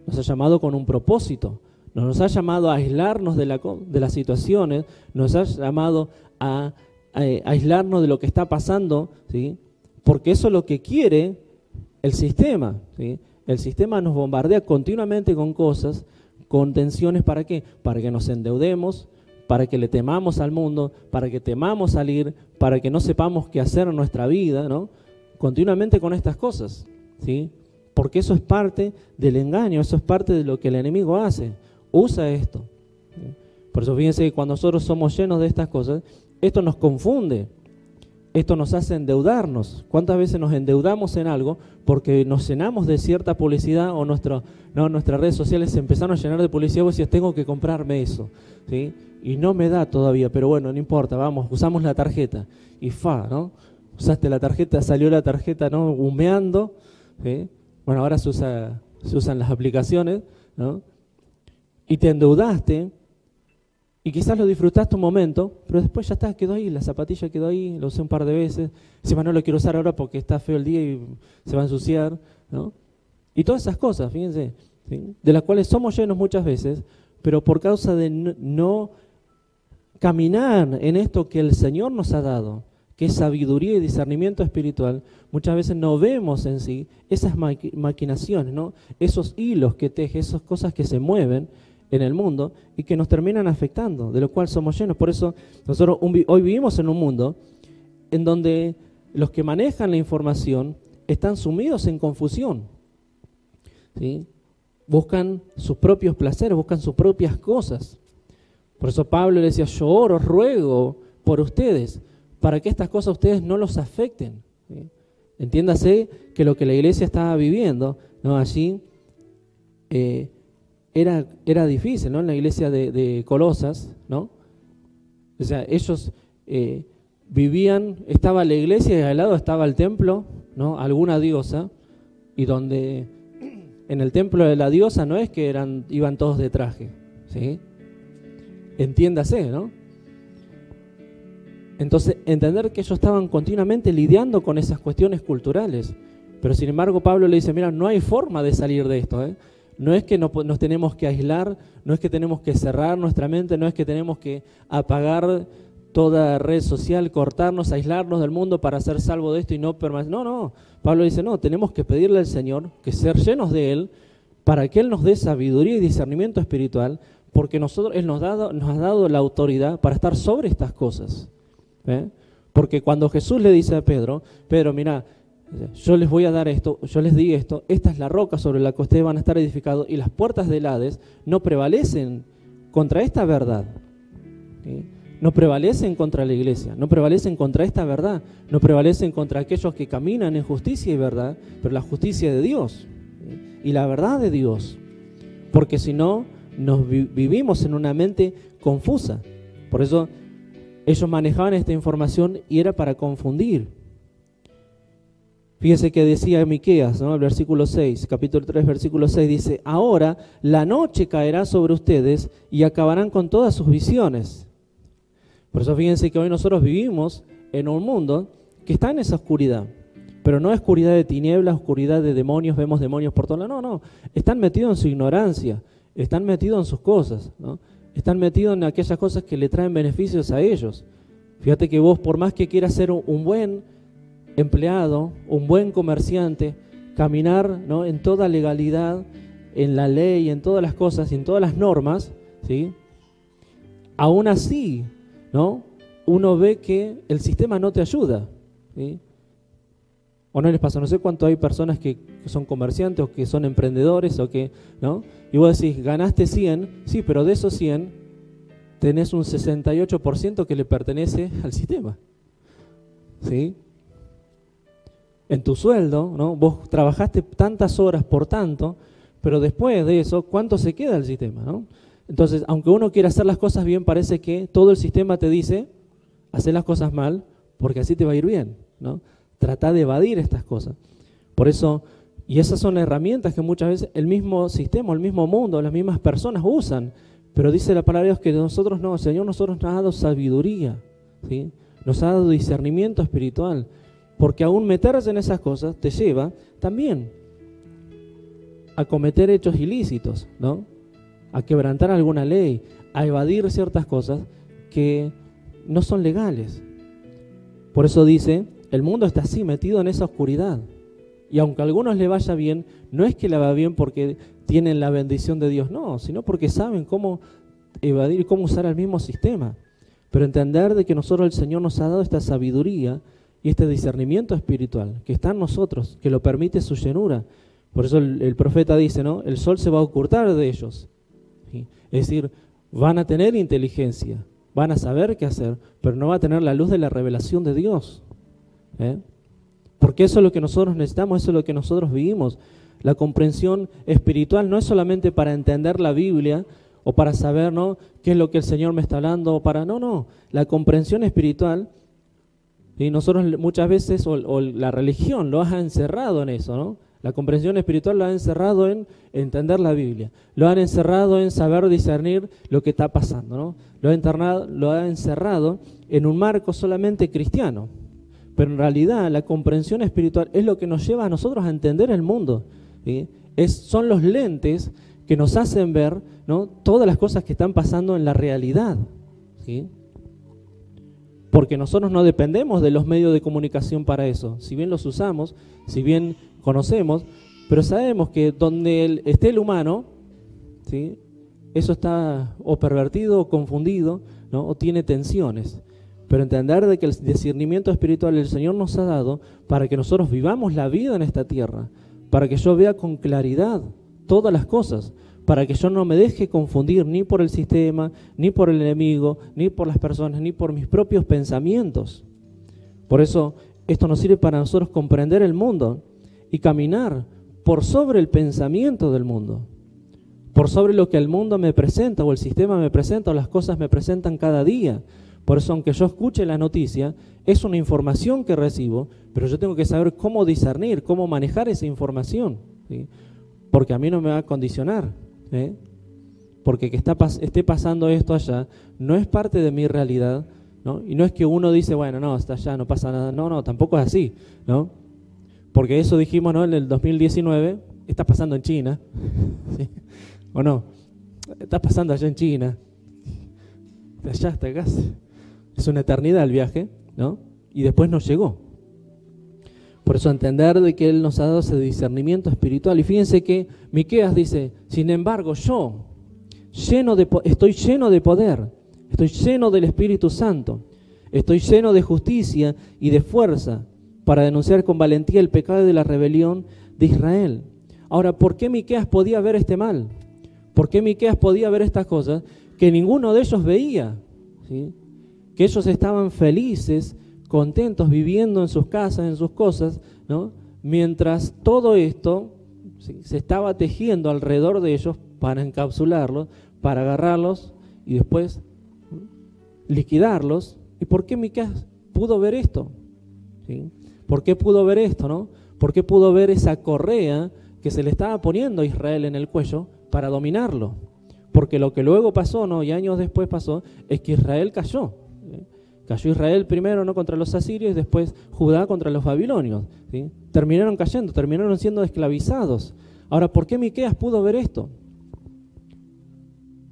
Nos ha llamado con un propósito. Nos ha llamado a aislarnos de, las situaciones. Nos ha llamado a, aislarnos de lo que está pasando. ¿sí? Porque eso es lo que quiere el sistema. ¿sí? El sistema nos bombardea continuamente con cosas, con tensiones. ¿Para qué? Para que nos endeudemos, para que le temamos al mundo, para que temamos salir, para que no sepamos qué hacer en nuestra vida, ¿no? Continuamente con estas cosas, ¿sí? Porque eso es parte del engaño, eso es parte de lo que el enemigo hace, usa esto. Por eso fíjense que cuando nosotros somos llenos de estas cosas, esto nos confunde, esto nos hace endeudarnos. ¿Cuántas veces nos endeudamos en algo porque nos llenamos de cierta publicidad o nuestras redes sociales se empezaron a llenar de publicidad vos tengo que comprarme eso? ¿sí? Y no me da todavía, pero bueno, no importa, vamos, usamos la tarjeta. Y fa, ¿no? Usaste la tarjeta, salió la tarjeta, ¿no? Humeando. Bueno, ahora se, se usan las aplicaciones, ¿no? Y te endeudaste y quizás lo disfrutaste un momento, pero después ya está, quedó ahí, la zapatilla quedó ahí, lo usé un par de veces. Encima no lo quiero usar ahora porque está feo el día y se va a ensuciar, ¿no? Y todas esas cosas, fíjense, de las cuales somos llenos muchas veces, pero por causa de no caminar en esto que el Señor nos ha dado, que es sabiduría y discernimiento espiritual, muchas veces no vemos en sí esas maquinaciones, ¿no? esos hilos que teje, esas cosas que se mueven en el mundo y que nos terminan afectando, de lo cual somos llenos. Por eso nosotros hoy vivimos en un mundo en donde los que manejan la información están sumidos en confusión. ¿sí? Buscan sus propios placeres, buscan sus propias cosas. Por eso Pablo le decía, yo oro, ruego por ustedes, para que estas cosas ustedes no los afecten. Entiéndase que lo que la iglesia estaba viviendo, ¿no? allí eh, era, era difícil, ¿no? En la iglesia de, Colosas, ¿no? O sea, ellos eh, vivían, estaba la iglesia y al lado estaba el templo, ¿no? Alguna diosa, y donde en el templo de la diosa no es que eran, iban todos de traje, ¿sí? Entiéndase, ¿no? Entonces, entender que ellos estaban continuamente lidiando con esas cuestiones culturales. Pero sin embargo, Pablo le dice, mira, no hay forma de salir de esto, ¿eh? No es que nos tenemos que aislar, no es que tenemos que cerrar nuestra mente, no es que tenemos que apagar toda red social, cortarnos, aislarnos del mundo para ser salvo de esto y no permanecer. No, no. Pablo dice, no, tenemos que pedirle al Señor que ser llenos de Él para que Él nos dé sabiduría y discernimiento espiritual, porque nosotros, Él nos, ha dado la autoridad para estar sobre estas cosas. ¿eh? Porque cuando Jesús le dice a Pedro, Pedro, mira, yo les voy a dar esto, yo les di esto, esta es la roca sobre la que ustedes van a estar edificados y las puertas del Hades no prevalecen contra esta verdad. No prevalecen contra la iglesia, no prevalecen contra esta verdad, no prevalecen contra aquellos que caminan en justicia y verdad, pero la justicia de Dios y la verdad de Dios. Porque si no, nos vivimos en una mente confusa. Por eso ellos manejaban esta información y era para confundir. Fíjese que decía Miqueas, ¿no? el versículo 6, capítulo 3, versículo 6, dice, ahora la noche caerá sobre ustedes y acabarán con todas sus visiones. Por eso fíjense que hoy nosotros vivimos en un mundo que está en esa oscuridad, pero no oscuridad de tinieblas, oscuridad de demonios, vemos demonios por todos lados, no, no, están metidos en su ignorancia, están metidos en sus cosas, ¿no? están metidos en aquellas cosas que le traen beneficios a ellos. Fíjate que vos, por más que quieras ser un buen empleado, un buen comerciante, caminar ¿no? en toda legalidad, en la ley, en todas las cosas, en todas las normas, ¿sí? aún así, ¿no? Uno ve que el sistema no te ayuda. ¿O no les pasa? No sé cuánto hay personas que, son comerciantes o que son emprendedores o que, ¿no? Y vos decís, ganaste 100, sí, pero de esos 100 tenés un 68% que le pertenece al sistema. ¿Sí? En tu sueldo, ¿no? Vos trabajaste tantas horas por tanto, pero después de eso, ¿cuánto se queda el sistema, ¿no? Entonces, aunque uno quiera hacer las cosas bien, parece que todo el sistema te dice, hacer las cosas mal, porque así te va a ir bien, ¿no? Trata de evadir estas cosas. Por eso, y esas son herramientas que muchas veces el mismo sistema, el mismo mundo, las mismas personas usan. Pero dice la palabra de Dios que nosotros no, Señor nosotros nos ha dado sabiduría, ¿sí? nos ha dado discernimiento espiritual. Porque aún meterse en esas cosas te lleva también a cometer hechos ilícitos, ¿no? A quebrantar alguna ley, a evadir ciertas cosas que no son legales. Por eso dice, el mundo está así, metido en esa oscuridad. Y aunque a algunos le vaya bien, no es que le va bien porque tienen la bendición de Dios, no, sino porque saben cómo evadir cómo usar el mismo sistema. Pero entender de que nosotros el Señor nos ha dado esta sabiduría y este discernimiento espiritual que está en nosotros, que lo permite su llenura. Por eso el, profeta dice, ¿no? El sol se va a ocultar de ellos. Es decir, van a tener inteligencia, van a saber qué hacer, pero no va a tener la luz de la revelación de Dios. ¿eh? Porque eso es lo que nosotros necesitamos, eso es lo que nosotros vivimos. La comprensión espiritual no es solamente para entender la Biblia o para saber ¿no? qué es lo que el Señor me está hablando, o para no, no. La comprensión espiritual, y nosotros muchas veces, o, la religión lo ha encerrado en eso, ¿no? La comprensión espiritual lo ha encerrado en entender la Biblia, lo han encerrado en saber discernir lo que está pasando, ¿no? Lo ha, lo ha encerrado en un marco solamente cristiano. Pero en realidad la comprensión espiritual es lo que nos lleva a nosotros a entender el mundo. Es, son los lentes que nos hacen ver ¿no? todas las cosas que están pasando en la realidad. Porque nosotros no dependemos de los medios de comunicación para eso. Si bien los usamos, si bien conocemos, pero sabemos que donde esté el humano, ¿sí? eso está o pervertido o confundido, ¿no? o tiene tensiones. Pero entender de que el discernimiento espiritual el Señor nos ha dado para que nosotros vivamos la vida en esta tierra, para que yo vea con claridad todas las cosas, para que yo no me deje confundir ni por el sistema, ni por el enemigo, ni por las personas, ni por mis propios pensamientos. Por eso esto nos sirve para nosotros comprender el mundo y caminar por sobre el pensamiento del mundo, por sobre lo que el mundo me presenta o el sistema me presenta o las cosas me presentan cada día. Por eso, aunque yo escuche la noticia, es una información que recibo, pero yo tengo que saber cómo discernir, cómo manejar esa información. Porque a mí no me va a condicionar. ¿Eh? Porque que esté pasando esto allá no es parte de mi realidad. ¿no? Y no es que uno dice, bueno, no, está allá, no pasa nada. No, no, tampoco es así. ¿no? Porque eso dijimos ¿no? en el 2019, está pasando en China. ¿O no? Está pasando allá en China. De allá hasta acá. Es una eternidad el viaje, ¿no? Y después nos llegó. Por eso entender de que Él nos ha dado ese discernimiento espiritual. Y fíjense que Miqueas dice, sin embargo, yo lleno de, estoy lleno de poder, estoy lleno del Espíritu Santo, estoy lleno de justicia y de fuerza para denunciar con valentía el pecado de la rebelión de Israel. Ahora, ¿por qué Miqueas podía ver este mal? ¿Por qué Miqueas podía ver estas cosas que ninguno de ellos veía? Que ellos estaban felices, contentos, viviendo en sus casas, en sus cosas, ¿no? mientras todo esto se estaba tejiendo alrededor de ellos para encapsularlos, para agarrarlos y después liquidarlos. ¿Y por qué Miqueas pudo ver esto? ¿Por qué pudo ver esto? ¿no? ¿Por qué pudo ver esa correa que se le estaba poniendo a Israel en el cuello para dominarlo? Porque lo que luego pasó, ¿no? y años después pasó, es que Israel cayó. Cayó Israel primero no contra los asirios después Judá contra los babilonios. Terminaron cayendo, terminaron siendo esclavizados. Ahora, ¿por qué Miqueas pudo ver esto?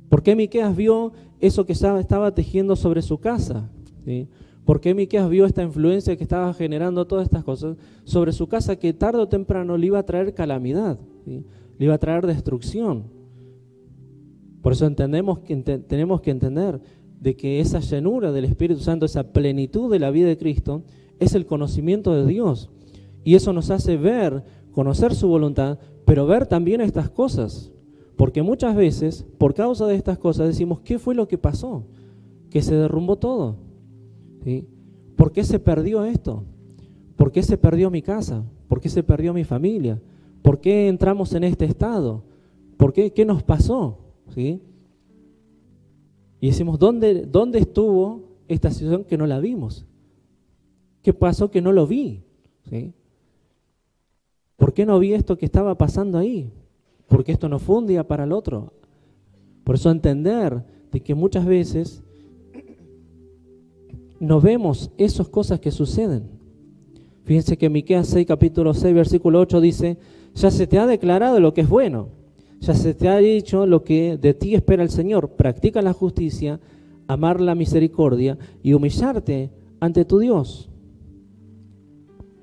¿Por qué Miqueas vio eso que estaba tejiendo sobre su casa? ¿Por qué Miqueas vio esta influencia que estaba generando todas estas cosas sobre su casa que tarde o temprano le iba a traer calamidad, le iba a traer destrucción? Por eso tenemos que entender de que esa llenura del Espíritu Santo, esa plenitud de la vida de Cristo, es el conocimiento de Dios. Y eso nos hace ver, conocer su voluntad, pero ver también estas cosas. Porque muchas veces, por causa de estas cosas, decimos, ¿qué fue lo que pasó? Que se derrumbó todo. ¿Sí? ¿Por qué se perdió esto? ¿Por qué se perdió mi casa? ¿Por qué se perdió mi familia? ¿Por qué entramos en este estado? ¿Por qué? ¿Qué nos pasó? ¿Sí? Y decimos, ¿dónde, ¿dónde estuvo esta situación que no la vimos? ¿Qué pasó que no lo vi? ¿Sí? ¿Por qué no vi esto que estaba pasando ahí? Porque esto no fue un día para el otro. Por eso entender de que muchas veces no vemos esas cosas que suceden. Fíjense que Miqueas 6, capítulo 6, versículo 8 dice, ya se te ha declarado lo que es bueno, ya se te ha dicho lo que de ti espera el Señor, practica la justicia, amar la misericordia y humillarte ante tu Dios.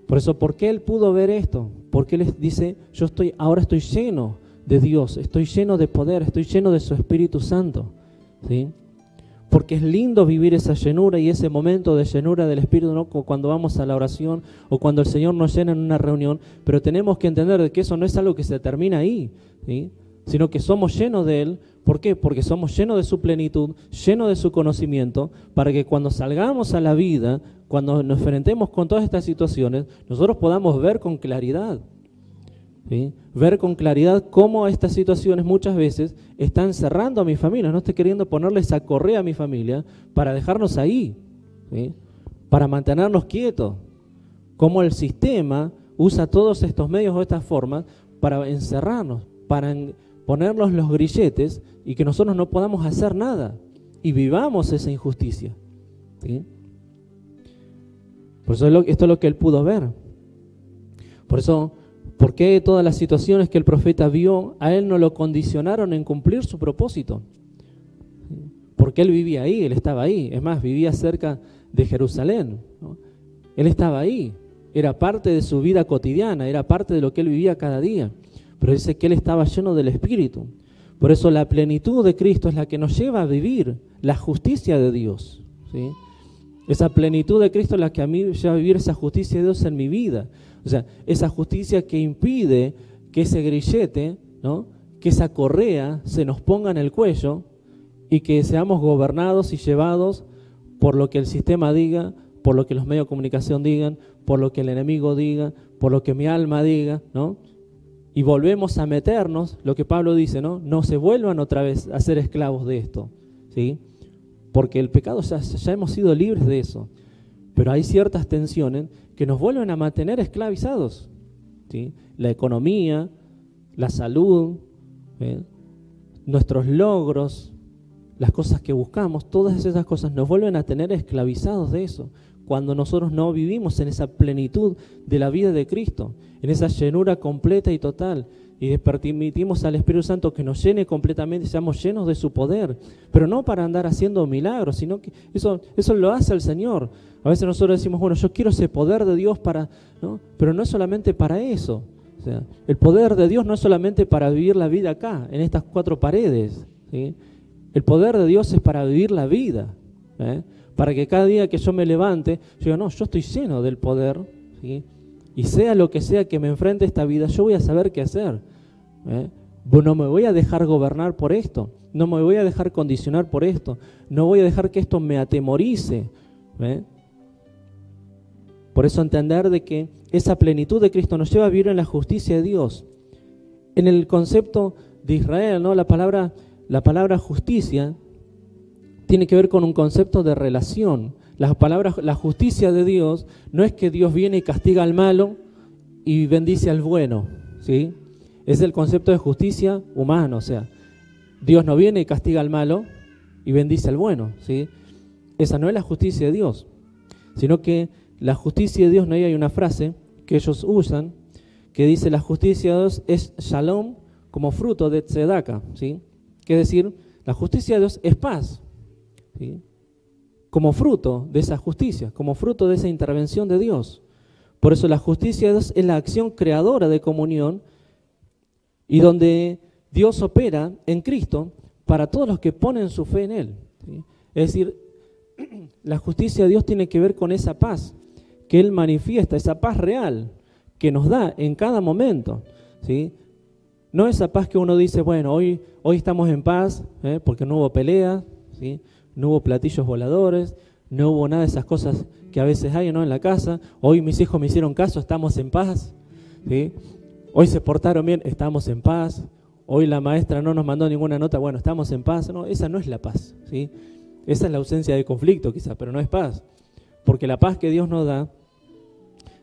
Por eso, ¿por qué él pudo ver esto? Porque él dice, yo estoy, ahora estoy lleno de Dios, estoy lleno de poder, estoy lleno de su Espíritu Santo. ¿sí? porque es lindo vivir esa llenura y ese momento de llenura del Espíritu, ¿no? cuando vamos a la oración o cuando el Señor nos llena en una reunión, pero tenemos que entender de que eso no es algo que se termina ahí, sino que somos llenos de Él. ¿Por qué? Porque somos llenos de su plenitud, llenos de su conocimiento, para que cuando salgamos a la vida, cuando nos enfrentemos con todas estas situaciones, nosotros podamos ver con claridad. Ver con claridad cómo estas situaciones muchas veces están cerrando a mi familia. No estoy queriendo ponerle esa correa a mi familia para dejarnos ahí, para mantenernos quietos. Cómo el sistema usa todos estos medios o estas formas para encerrarnos, para ponernos los grilletes y que nosotros no podamos hacer nada y vivamos esa injusticia. Por eso esto es lo que él pudo ver. Por eso ¿Por qué todas las situaciones que el profeta vio a él no lo condicionaron en cumplir su propósito? Porque él vivía ahí, él estaba ahí. Es más, vivía cerca de Jerusalén. Él estaba ahí. Era parte de su vida cotidiana, era parte de lo que él vivía cada día. Pero dice que él estaba lleno del Espíritu. Por eso la plenitud de Cristo es la que nos lleva a vivir la justicia de Dios. Esa plenitud de Cristo es la que a mí lleva a vivir esa justicia de Dios en mi vida. O sea, esa justicia que impide que ese grillete, ¿no? que esa correa se nos ponga en el cuello y que seamos gobernados y llevados por lo que el sistema diga, por lo que los medios de comunicación digan, por lo que el enemigo diga, por lo que mi alma diga, ¿no? Y volvemos a meternos, lo que Pablo dice, ¿no? No se vuelvan otra vez a ser esclavos de esto, ¿sí? Porque el pecado ya, ya hemos sido libres de eso. Pero hay ciertas tensiones que nos vuelven a mantener esclavizados. ¿sí? La economía, la salud, ¿eh? nuestros logros, las cosas que buscamos, todas esas cosas nos vuelven a tener esclavizados de eso. Cuando nosotros no vivimos en esa plenitud de la vida de Cristo, en esa llenura completa y total, y permitimos al Espíritu Santo que nos llene completamente, seamos llenos de su poder, pero no para andar haciendo milagros, sino que eso, eso lo hace el Señor. A veces nosotros decimos, bueno, yo quiero ese poder de Dios para, ¿no? Pero no es solamente para eso. El poder de Dios no es solamente para vivir la vida acá, en estas cuatro paredes. El poder de Dios es para vivir la vida. ¿eh? Para que cada día que yo me levante, yo no, yo estoy lleno del poder. Y sea lo que sea que me enfrente esta vida, yo voy a saber qué hacer. ¿eh? No me voy a dejar gobernar por esto. No me voy a dejar condicionar por esto. No voy a dejar que esto me atemorice. ¿eh? Por eso entender de que esa plenitud de Cristo nos lleva a vivir en la justicia de Dios. En el concepto de Israel, ¿no? la, palabra, la palabra justicia tiene que ver con un concepto de relación. La, palabra, la justicia de Dios no es que Dios viene y castiga al malo y bendice al bueno. ¿sí? Es el concepto de justicia humano. O sea, Dios no viene y castiga al malo y bendice al bueno. ¿sí? Esa no es la justicia de Dios, sino que la justicia de Dios, no hay una frase que ellos usan que dice la justicia de Dios es shalom como fruto de tzedaka, ¿sí? Que decir, la justicia de Dios es paz, Como fruto de esa justicia, como fruto de esa intervención de Dios. Por eso la justicia es la acción creadora de comunión y donde Dios opera en Cristo para todos los que ponen su fe en Él. Es decir, la justicia de Dios tiene que ver con esa paz que Él manifiesta, esa paz real que nos da en cada momento. No esa paz que uno dice, bueno, hoy, hoy estamos en paz ¿eh? porque no hubo pelea. No hubo platillos voladores, no hubo nada de esas cosas que a veces hay ¿no? en la casa. Hoy mis hijos me hicieron caso, estamos en paz. ¿sí? Hoy se portaron bien, estamos en paz. Hoy la maestra no nos mandó ninguna nota, bueno, estamos en paz. No, esa no es la paz. ¿sí? Esa es la ausencia de conflicto quizás, pero no es paz. Porque la paz que Dios nos da,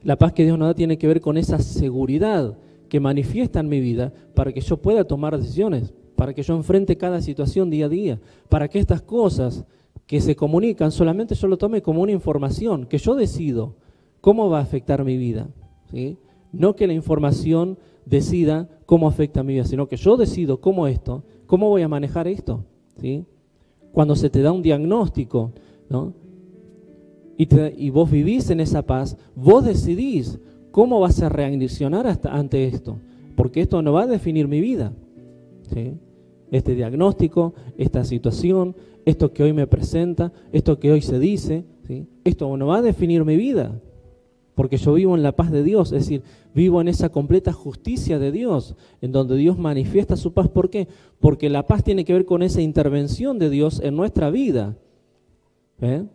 la paz que Dios nos da tiene que ver con esa seguridad que manifiesta en mi vida para que yo pueda tomar decisiones, para que yo enfrente cada situación día a día, para que estas cosas que se comunican solamente yo lo tome como una información, que yo decido cómo va a afectar mi vida. ¿sí? No que la información decida cómo afecta mi vida, sino que yo decido cómo esto, cómo voy a manejar esto. ¿sí? Cuando se te da un diagnóstico, ¿no? y, y vos vivís en esa paz, vos decidís cómo vas a reaccionar hasta, ante esto, porque esto no va a definir mi vida. ¿sí? Este diagnóstico, esta situación, esto que hoy me presenta, esto que hoy se dice, esto no va a definir mi vida, porque yo vivo en la paz de Dios, es decir, vivo en esa completa justicia de Dios, en donde Dios manifiesta su paz. ¿Por qué? Porque la paz tiene que ver con esa intervención de Dios en nuestra vida. ¿eh?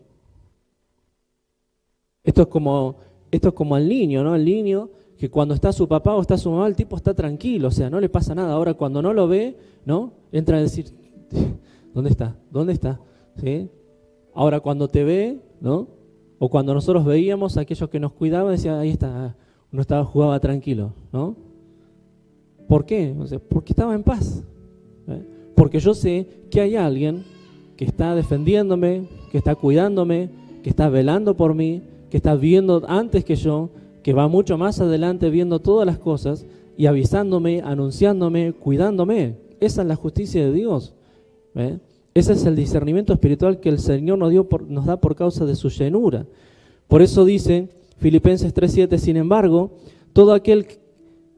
Esto es como esto es como al niño, ¿no? El niño que cuando está su papá o está su mamá, el tipo está tranquilo, o sea, no le pasa nada. Ahora cuando no lo ve, ¿no? Entra a decir, ¿dónde está? ¿Dónde está? ¿Sí? Ahora cuando te ve, ¿no? O cuando nosotros veíamos a aquellos que nos cuidaban, decía, ahí está, uno estaba, jugaba tranquilo, ¿no? ¿Por qué? porque estaba en paz. ¿eh? Porque yo sé que hay alguien que está defendiéndome, que está cuidándome, que está velando por mí, que está viendo antes que yo, que va mucho más adelante viendo todas las cosas y avisándome, anunciándome, cuidándome. Esa es la justicia de Dios. Ese es el discernimiento espiritual que el Señor nos, dio nos da por causa de su llenura. Por eso dice Filipenses 3:7, sin embargo, todo, aquel,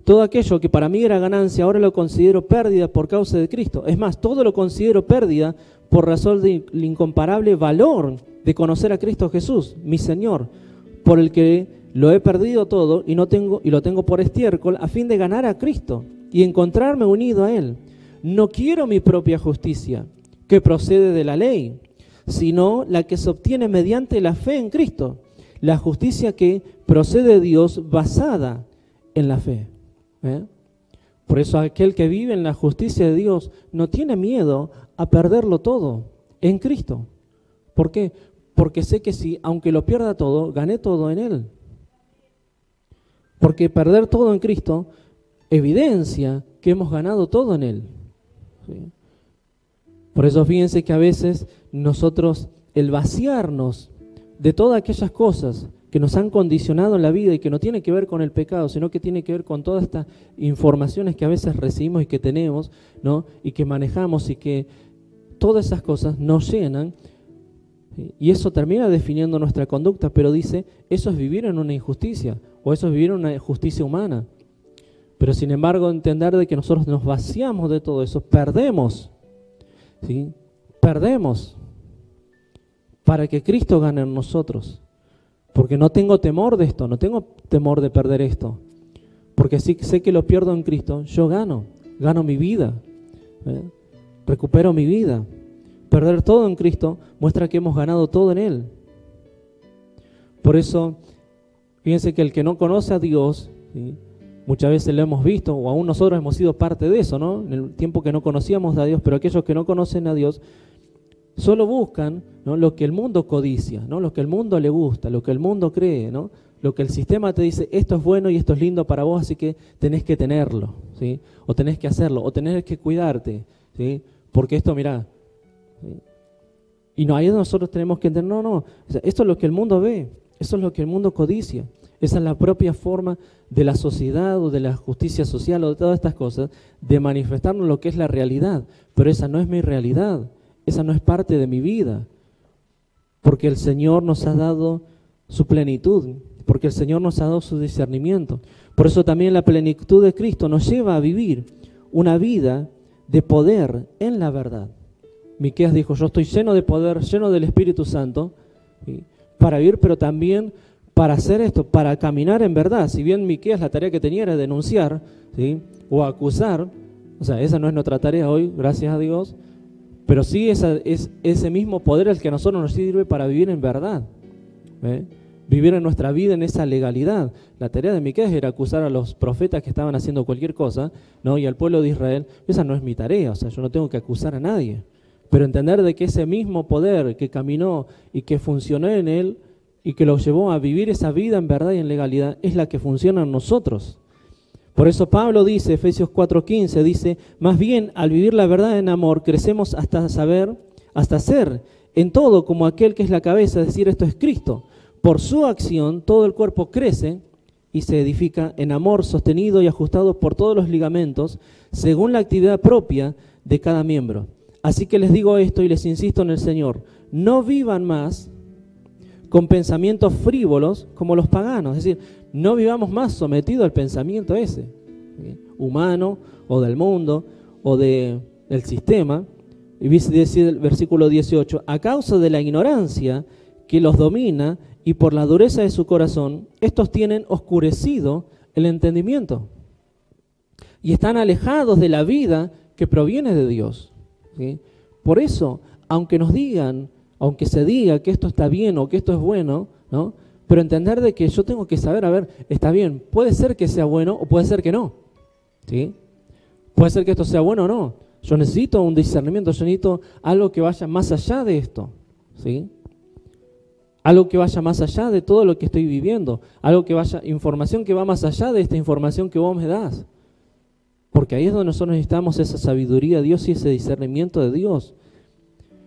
todo aquello que para mí era ganancia, ahora lo considero pérdida por causa de Cristo. Es más, todo lo considero pérdida por razón del incomparable valor de conocer a Cristo Jesús, mi Señor, por el que lo he perdido todo y no tengo y lo tengo por estiércol a fin de ganar a Cristo y encontrarme unido a él. No quiero mi propia justicia, que procede de la ley, sino la que se obtiene mediante la fe en Cristo, la justicia que procede de Dios basada en la fe. ¿eh? Por eso aquel que vive en la justicia de Dios no tiene miedo a perderlo todo en Cristo. ¿Por qué? porque sé que si, aunque lo pierda todo, gané todo en Él. Porque perder todo en Cristo evidencia que hemos ganado todo en Él. Por eso fíjense que a veces nosotros, el vaciarnos de todas aquellas cosas que nos han condicionado en la vida y que no tiene que ver con el pecado, sino que tiene que ver con todas estas informaciones que a veces recibimos y que tenemos, ¿no? Y que manejamos y que todas esas cosas nos llenan y eso termina definiendo nuestra conducta, pero dice, eso es vivir en una injusticia o eso es vivir en una justicia humana. Pero sin embargo, entender de que nosotros nos vaciamos de todo eso, perdemos, ¿sí? Perdemos para que Cristo gane en nosotros. Porque no tengo temor de esto, no tengo temor de perder esto. Porque si sé que lo pierdo en Cristo, yo gano, gano mi vida, ¿eh? recupero mi vida. Perder todo en Cristo muestra que hemos ganado todo en Él. Por eso, fíjense que el que no conoce a Dios, muchas veces lo hemos visto, o aún nosotros hemos sido parte de eso, ¿no? En el tiempo que no conocíamos a Dios, pero aquellos que no conocen a Dios, solo buscan ¿no? lo que el mundo codicia, ¿no? lo que el mundo le gusta, lo que el mundo cree, ¿no? lo que el sistema te dice, esto es bueno y esto es lindo para vos, así que tenés que tenerlo, ¿sí? o tenés que hacerlo, o tenés que cuidarte, ¿sí? porque esto, mirá, y no, ahí nosotros tenemos que entender, no, no, esto es lo que el mundo ve, eso es lo que el mundo codicia. Esa es la propia forma de la sociedad o de la justicia social o de todas estas cosas, de manifestarnos lo que es la realidad. Pero esa no es mi realidad, esa no es parte de mi vida. Porque el Señor nos ha dado su plenitud, porque el Señor nos ha dado su discernimiento. Por eso también la plenitud de Cristo nos lleva a vivir una vida de poder en la verdad Miqueas dijo, yo estoy lleno de poder, lleno del Espíritu Santo, para vivir, pero también para hacer esto, para caminar en verdad. Si bien Miqueas la tarea que tenía era denunciar ¿sí? o acusar, o sea, esa no es nuestra tarea hoy, gracias a Dios, pero sí es ese mismo poder el que a nosotros nos sirve para vivir en verdad. Vivir en nuestra vida en esa legalidad. La tarea de Miqueas era acusar a los profetas que estaban haciendo cualquier cosa, ¿no? Y al pueblo de Israel, esa no es mi tarea, o sea, yo no tengo que acusar a nadie. Pero entender de que ese mismo poder que caminó y que funcionó en él y que lo llevó a vivir esa vida en verdad y en legalidad es la que funciona en nosotros. Por eso Pablo dice, Efesios 4:15, dice, más bien al vivir la verdad en amor, crecemos hasta saber, hasta ser en todo como aquel que es la cabeza, es decir, esto es Cristo. Por su acción todo el cuerpo crece y se edifica en amor sostenido y ajustado por todos los ligamentos, según la actividad propia de cada miembro. Así que les digo esto y les insisto en el Señor, no vivan más con pensamientos frívolos como los paganos, es decir, no vivamos más sometidos al pensamiento ese, humano o del mundo o del sistema. Y dice el versículo 18, a causa de la ignorancia que los domina y por la dureza de su corazón, estos tienen oscurecido el entendimiento y están alejados de la vida que proviene de Dios. Por eso, aunque nos digan, aunque se diga que esto está bien o que esto es bueno, ¿no? Pero entender de que yo tengo que saber, a ver, está bien, puede ser que sea bueno o puede ser que no. ¿Sí? Puede ser que esto sea bueno o no. Yo necesito un discernimiento, yo necesito algo que vaya más allá de esto. ¿Sí? Algo que vaya más allá de todo lo que estoy viviendo. Algo que vaya, información que va más allá de esta información que vos me das. Porque ahí es donde nosotros necesitamos esa sabiduría de Dios y ese discernimiento de Dios.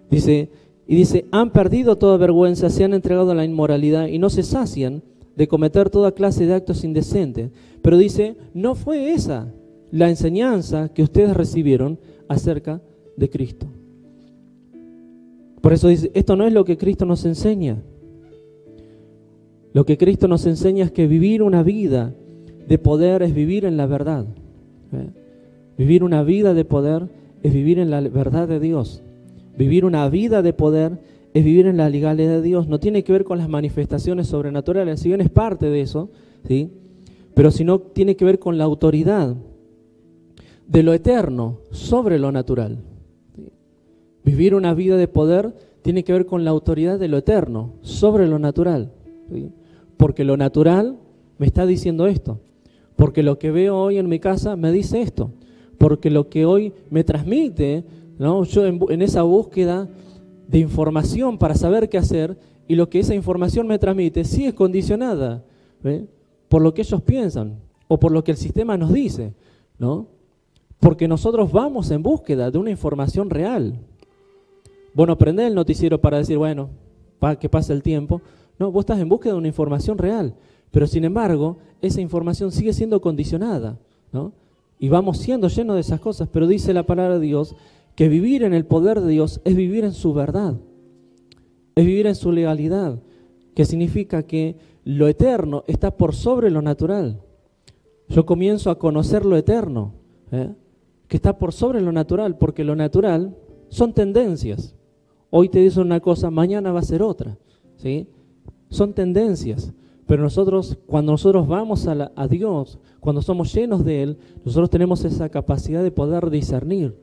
Dice, y dice, han perdido toda vergüenza, se han entregado a la inmoralidad y no se sacian de cometer toda clase de actos indecentes. Pero dice, no fue esa la enseñanza que ustedes recibieron acerca de Cristo. Por eso dice, esto no es lo que Cristo nos enseña. Lo que Cristo nos enseña es que vivir una vida de poder es vivir en la verdad. ¿Eh? Vivir una vida de poder es vivir en la verdad de Dios. Vivir una vida de poder es vivir en la legalidad de Dios. No tiene que ver con las manifestaciones sobrenaturales, si bien es parte de eso, ¿sí? pero si no tiene que ver con la autoridad de lo eterno sobre lo natural. Vivir una vida de poder tiene que ver con la autoridad de lo eterno sobre lo natural. Porque lo natural me está diciendo esto. Porque lo que veo hoy en mi casa me dice esto. Porque lo que hoy me transmite ¿no? Yo en, esa búsqueda de información para saber qué hacer y lo que esa información me transmite sí es condicionada por lo que ellos piensan o por lo que el sistema nos dice, ¿no? Porque nosotros vamos en búsqueda de una información real. Bueno, prende el noticiero para decir, bueno, para que pase el tiempo. No, vos estás en búsqueda de una información real. Pero sin embargo, esa información sigue siendo condicionada, ¿no? Y vamos siendo llenos de esas cosas. Pero dice la palabra de Dios que vivir en el poder de Dios es vivir en su verdad, es vivir en su legalidad, que significa que lo eterno está por sobre lo natural. Yo comienzo a conocer lo eterno, ¿eh? que está por sobre lo natural, porque lo natural son tendencias. Hoy te dicen una cosa, mañana va a ser otra. ¿sí? Son tendencias. Pero nosotros, cuando nosotros vamos a, Dios, cuando somos llenos de Él, nosotros tenemos esa capacidad de poder discernir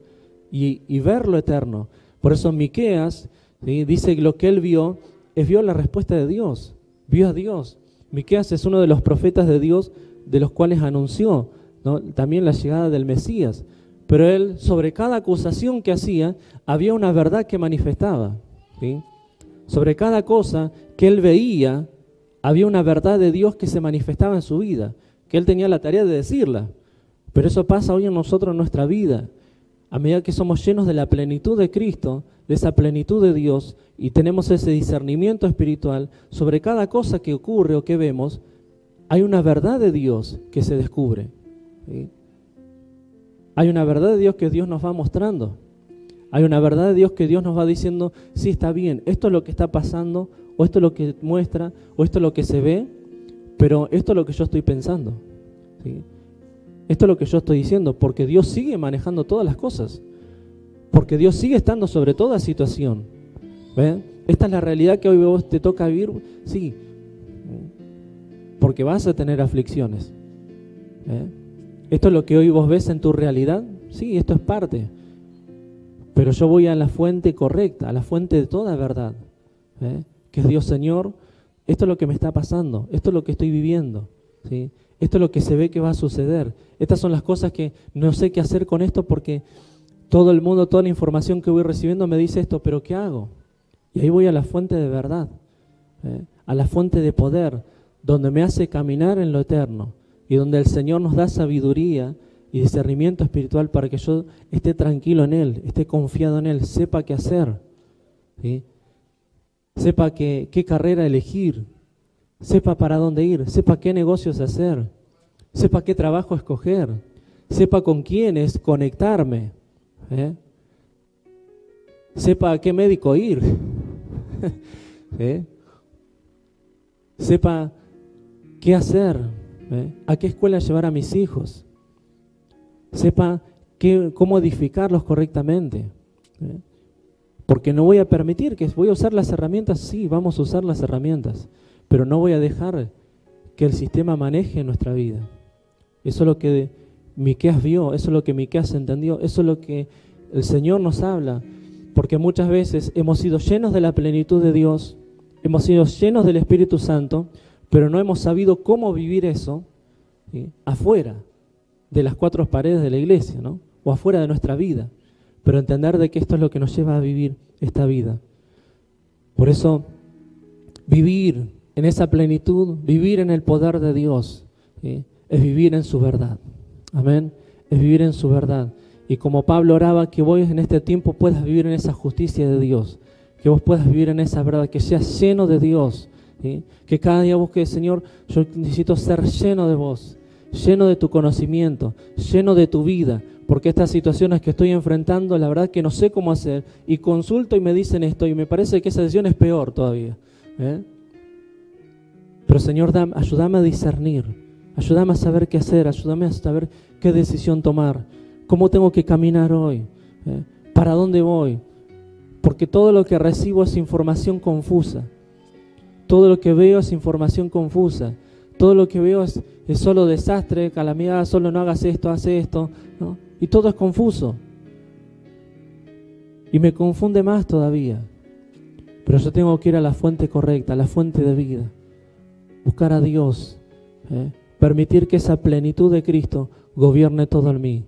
y, ver lo eterno. Por eso Miqueas dice que lo que él vio es vio la respuesta de Dios, vio a Dios. Miqueas es uno de los profetas de Dios de los cuales anunció también la llegada del Mesías. Pero él, sobre cada acusación que hacía, había una verdad que manifestaba. Sobre cada cosa que él veía, había una verdad de Dios que se manifestaba en su vida, que él tenía la tarea de decirla. Pero eso pasa hoy en nosotros en nuestra vida a medida que somos llenos de la plenitud de Cristo, de esa plenitud de Dios, y tenemos ese discernimiento espiritual sobre cada cosa que ocurre o que vemos, hay una verdad de Dios que se descubre. Hay una verdad de Dios que Dios nos va mostrando. Hay una verdad de Dios que Dios nos va diciendo, sí está bien, esto es lo que está pasando, o esto es lo que muestra, o esto es lo que se ve, pero esto es lo que yo estoy pensando. ¿sí? Esto es lo que yo estoy diciendo, porque Dios sigue manejando todas las cosas. Porque Dios sigue estando sobre toda situación. Esta es la realidad que hoy vos te toca vivir, sí, porque vas a tener aflicciones. Esto es lo que hoy vos ves en tu realidad, sí, esto es parte. Pero yo voy a la fuente correcta, a la fuente de toda verdad, que es Dios Señor. Esto es lo que me está pasando, esto es lo que estoy viviendo. ¿sí? Esto es lo que se ve que va a suceder. Estas son las cosas que no sé qué hacer con esto porque todo el mundo, toda la información que voy recibiendo me dice esto, pero ¿qué hago? Y ahí voy a la fuente de verdad, ¿eh? a la fuente de poder, donde me hace caminar en lo eterno y donde el Señor nos da sabiduría y discernimiento espiritual para que yo esté tranquilo en Él, esté confiado en Él, sepa qué hacer, sepa qué, carrera elegir, sepa para dónde ir, sepa qué negocios hacer, sepa qué trabajo escoger, sepa con quiénes conectarme, ¿eh? sepa a qué médico ir, ¿eh? sepa qué hacer, ¿eh? a qué escuela llevar a mis hijos, sepa qué, cómo edificarlos correctamente. Porque no voy a permitir que voy a usar las herramientas, sí, vamos a usar las herramientas, pero no voy a dejar que el sistema maneje nuestra vida. Eso es lo que Miqueas vio, eso es lo que Miqueas entendió, eso es lo que el Señor nos habla, porque muchas veces hemos sido llenos de la plenitud de Dios, hemos sido llenos del Espíritu Santo, pero no hemos sabido cómo vivir eso afuera de las cuatro paredes de la iglesia, ¿no? o afuera de nuestra vida, pero entender de que esto es lo que nos lleva a vivir esta vida. Por eso, vivir en esa plenitud, vivir en el poder de Dios, es vivir en su verdad. Amén. Es vivir en su verdad. Y como Pablo oraba, que vos en este tiempo puedas vivir en esa justicia de Dios, que vos puedas vivir en esa verdad, que seas lleno de Dios, que cada día busques, Señor, yo necesito ser lleno de vos, lleno de tu conocimiento, lleno de tu vida, porque estas situaciones que estoy enfrentando, la verdad que no sé cómo hacer, y consulto y me dicen esto, y me parece que esa decisión es peor todavía. ¿eh? Pero Señor, ayúdame a discernir, ayúdame a saber qué hacer, ayúdame a saber qué decisión tomar, cómo tengo que caminar hoy, ¿eh? para dónde voy. Porque todo lo que recibo es información confusa. Todo lo que veo es información confusa. Todo lo que veo es, solo desastre, calamidad, solo no hagas esto, haz esto. Y todo es confuso. Y me confunde más todavía. Pero yo tengo que ir a la fuente correcta, a la fuente de vida buscar a Dios, ¿eh? permitir que esa plenitud de Cristo gobierne todo en mí,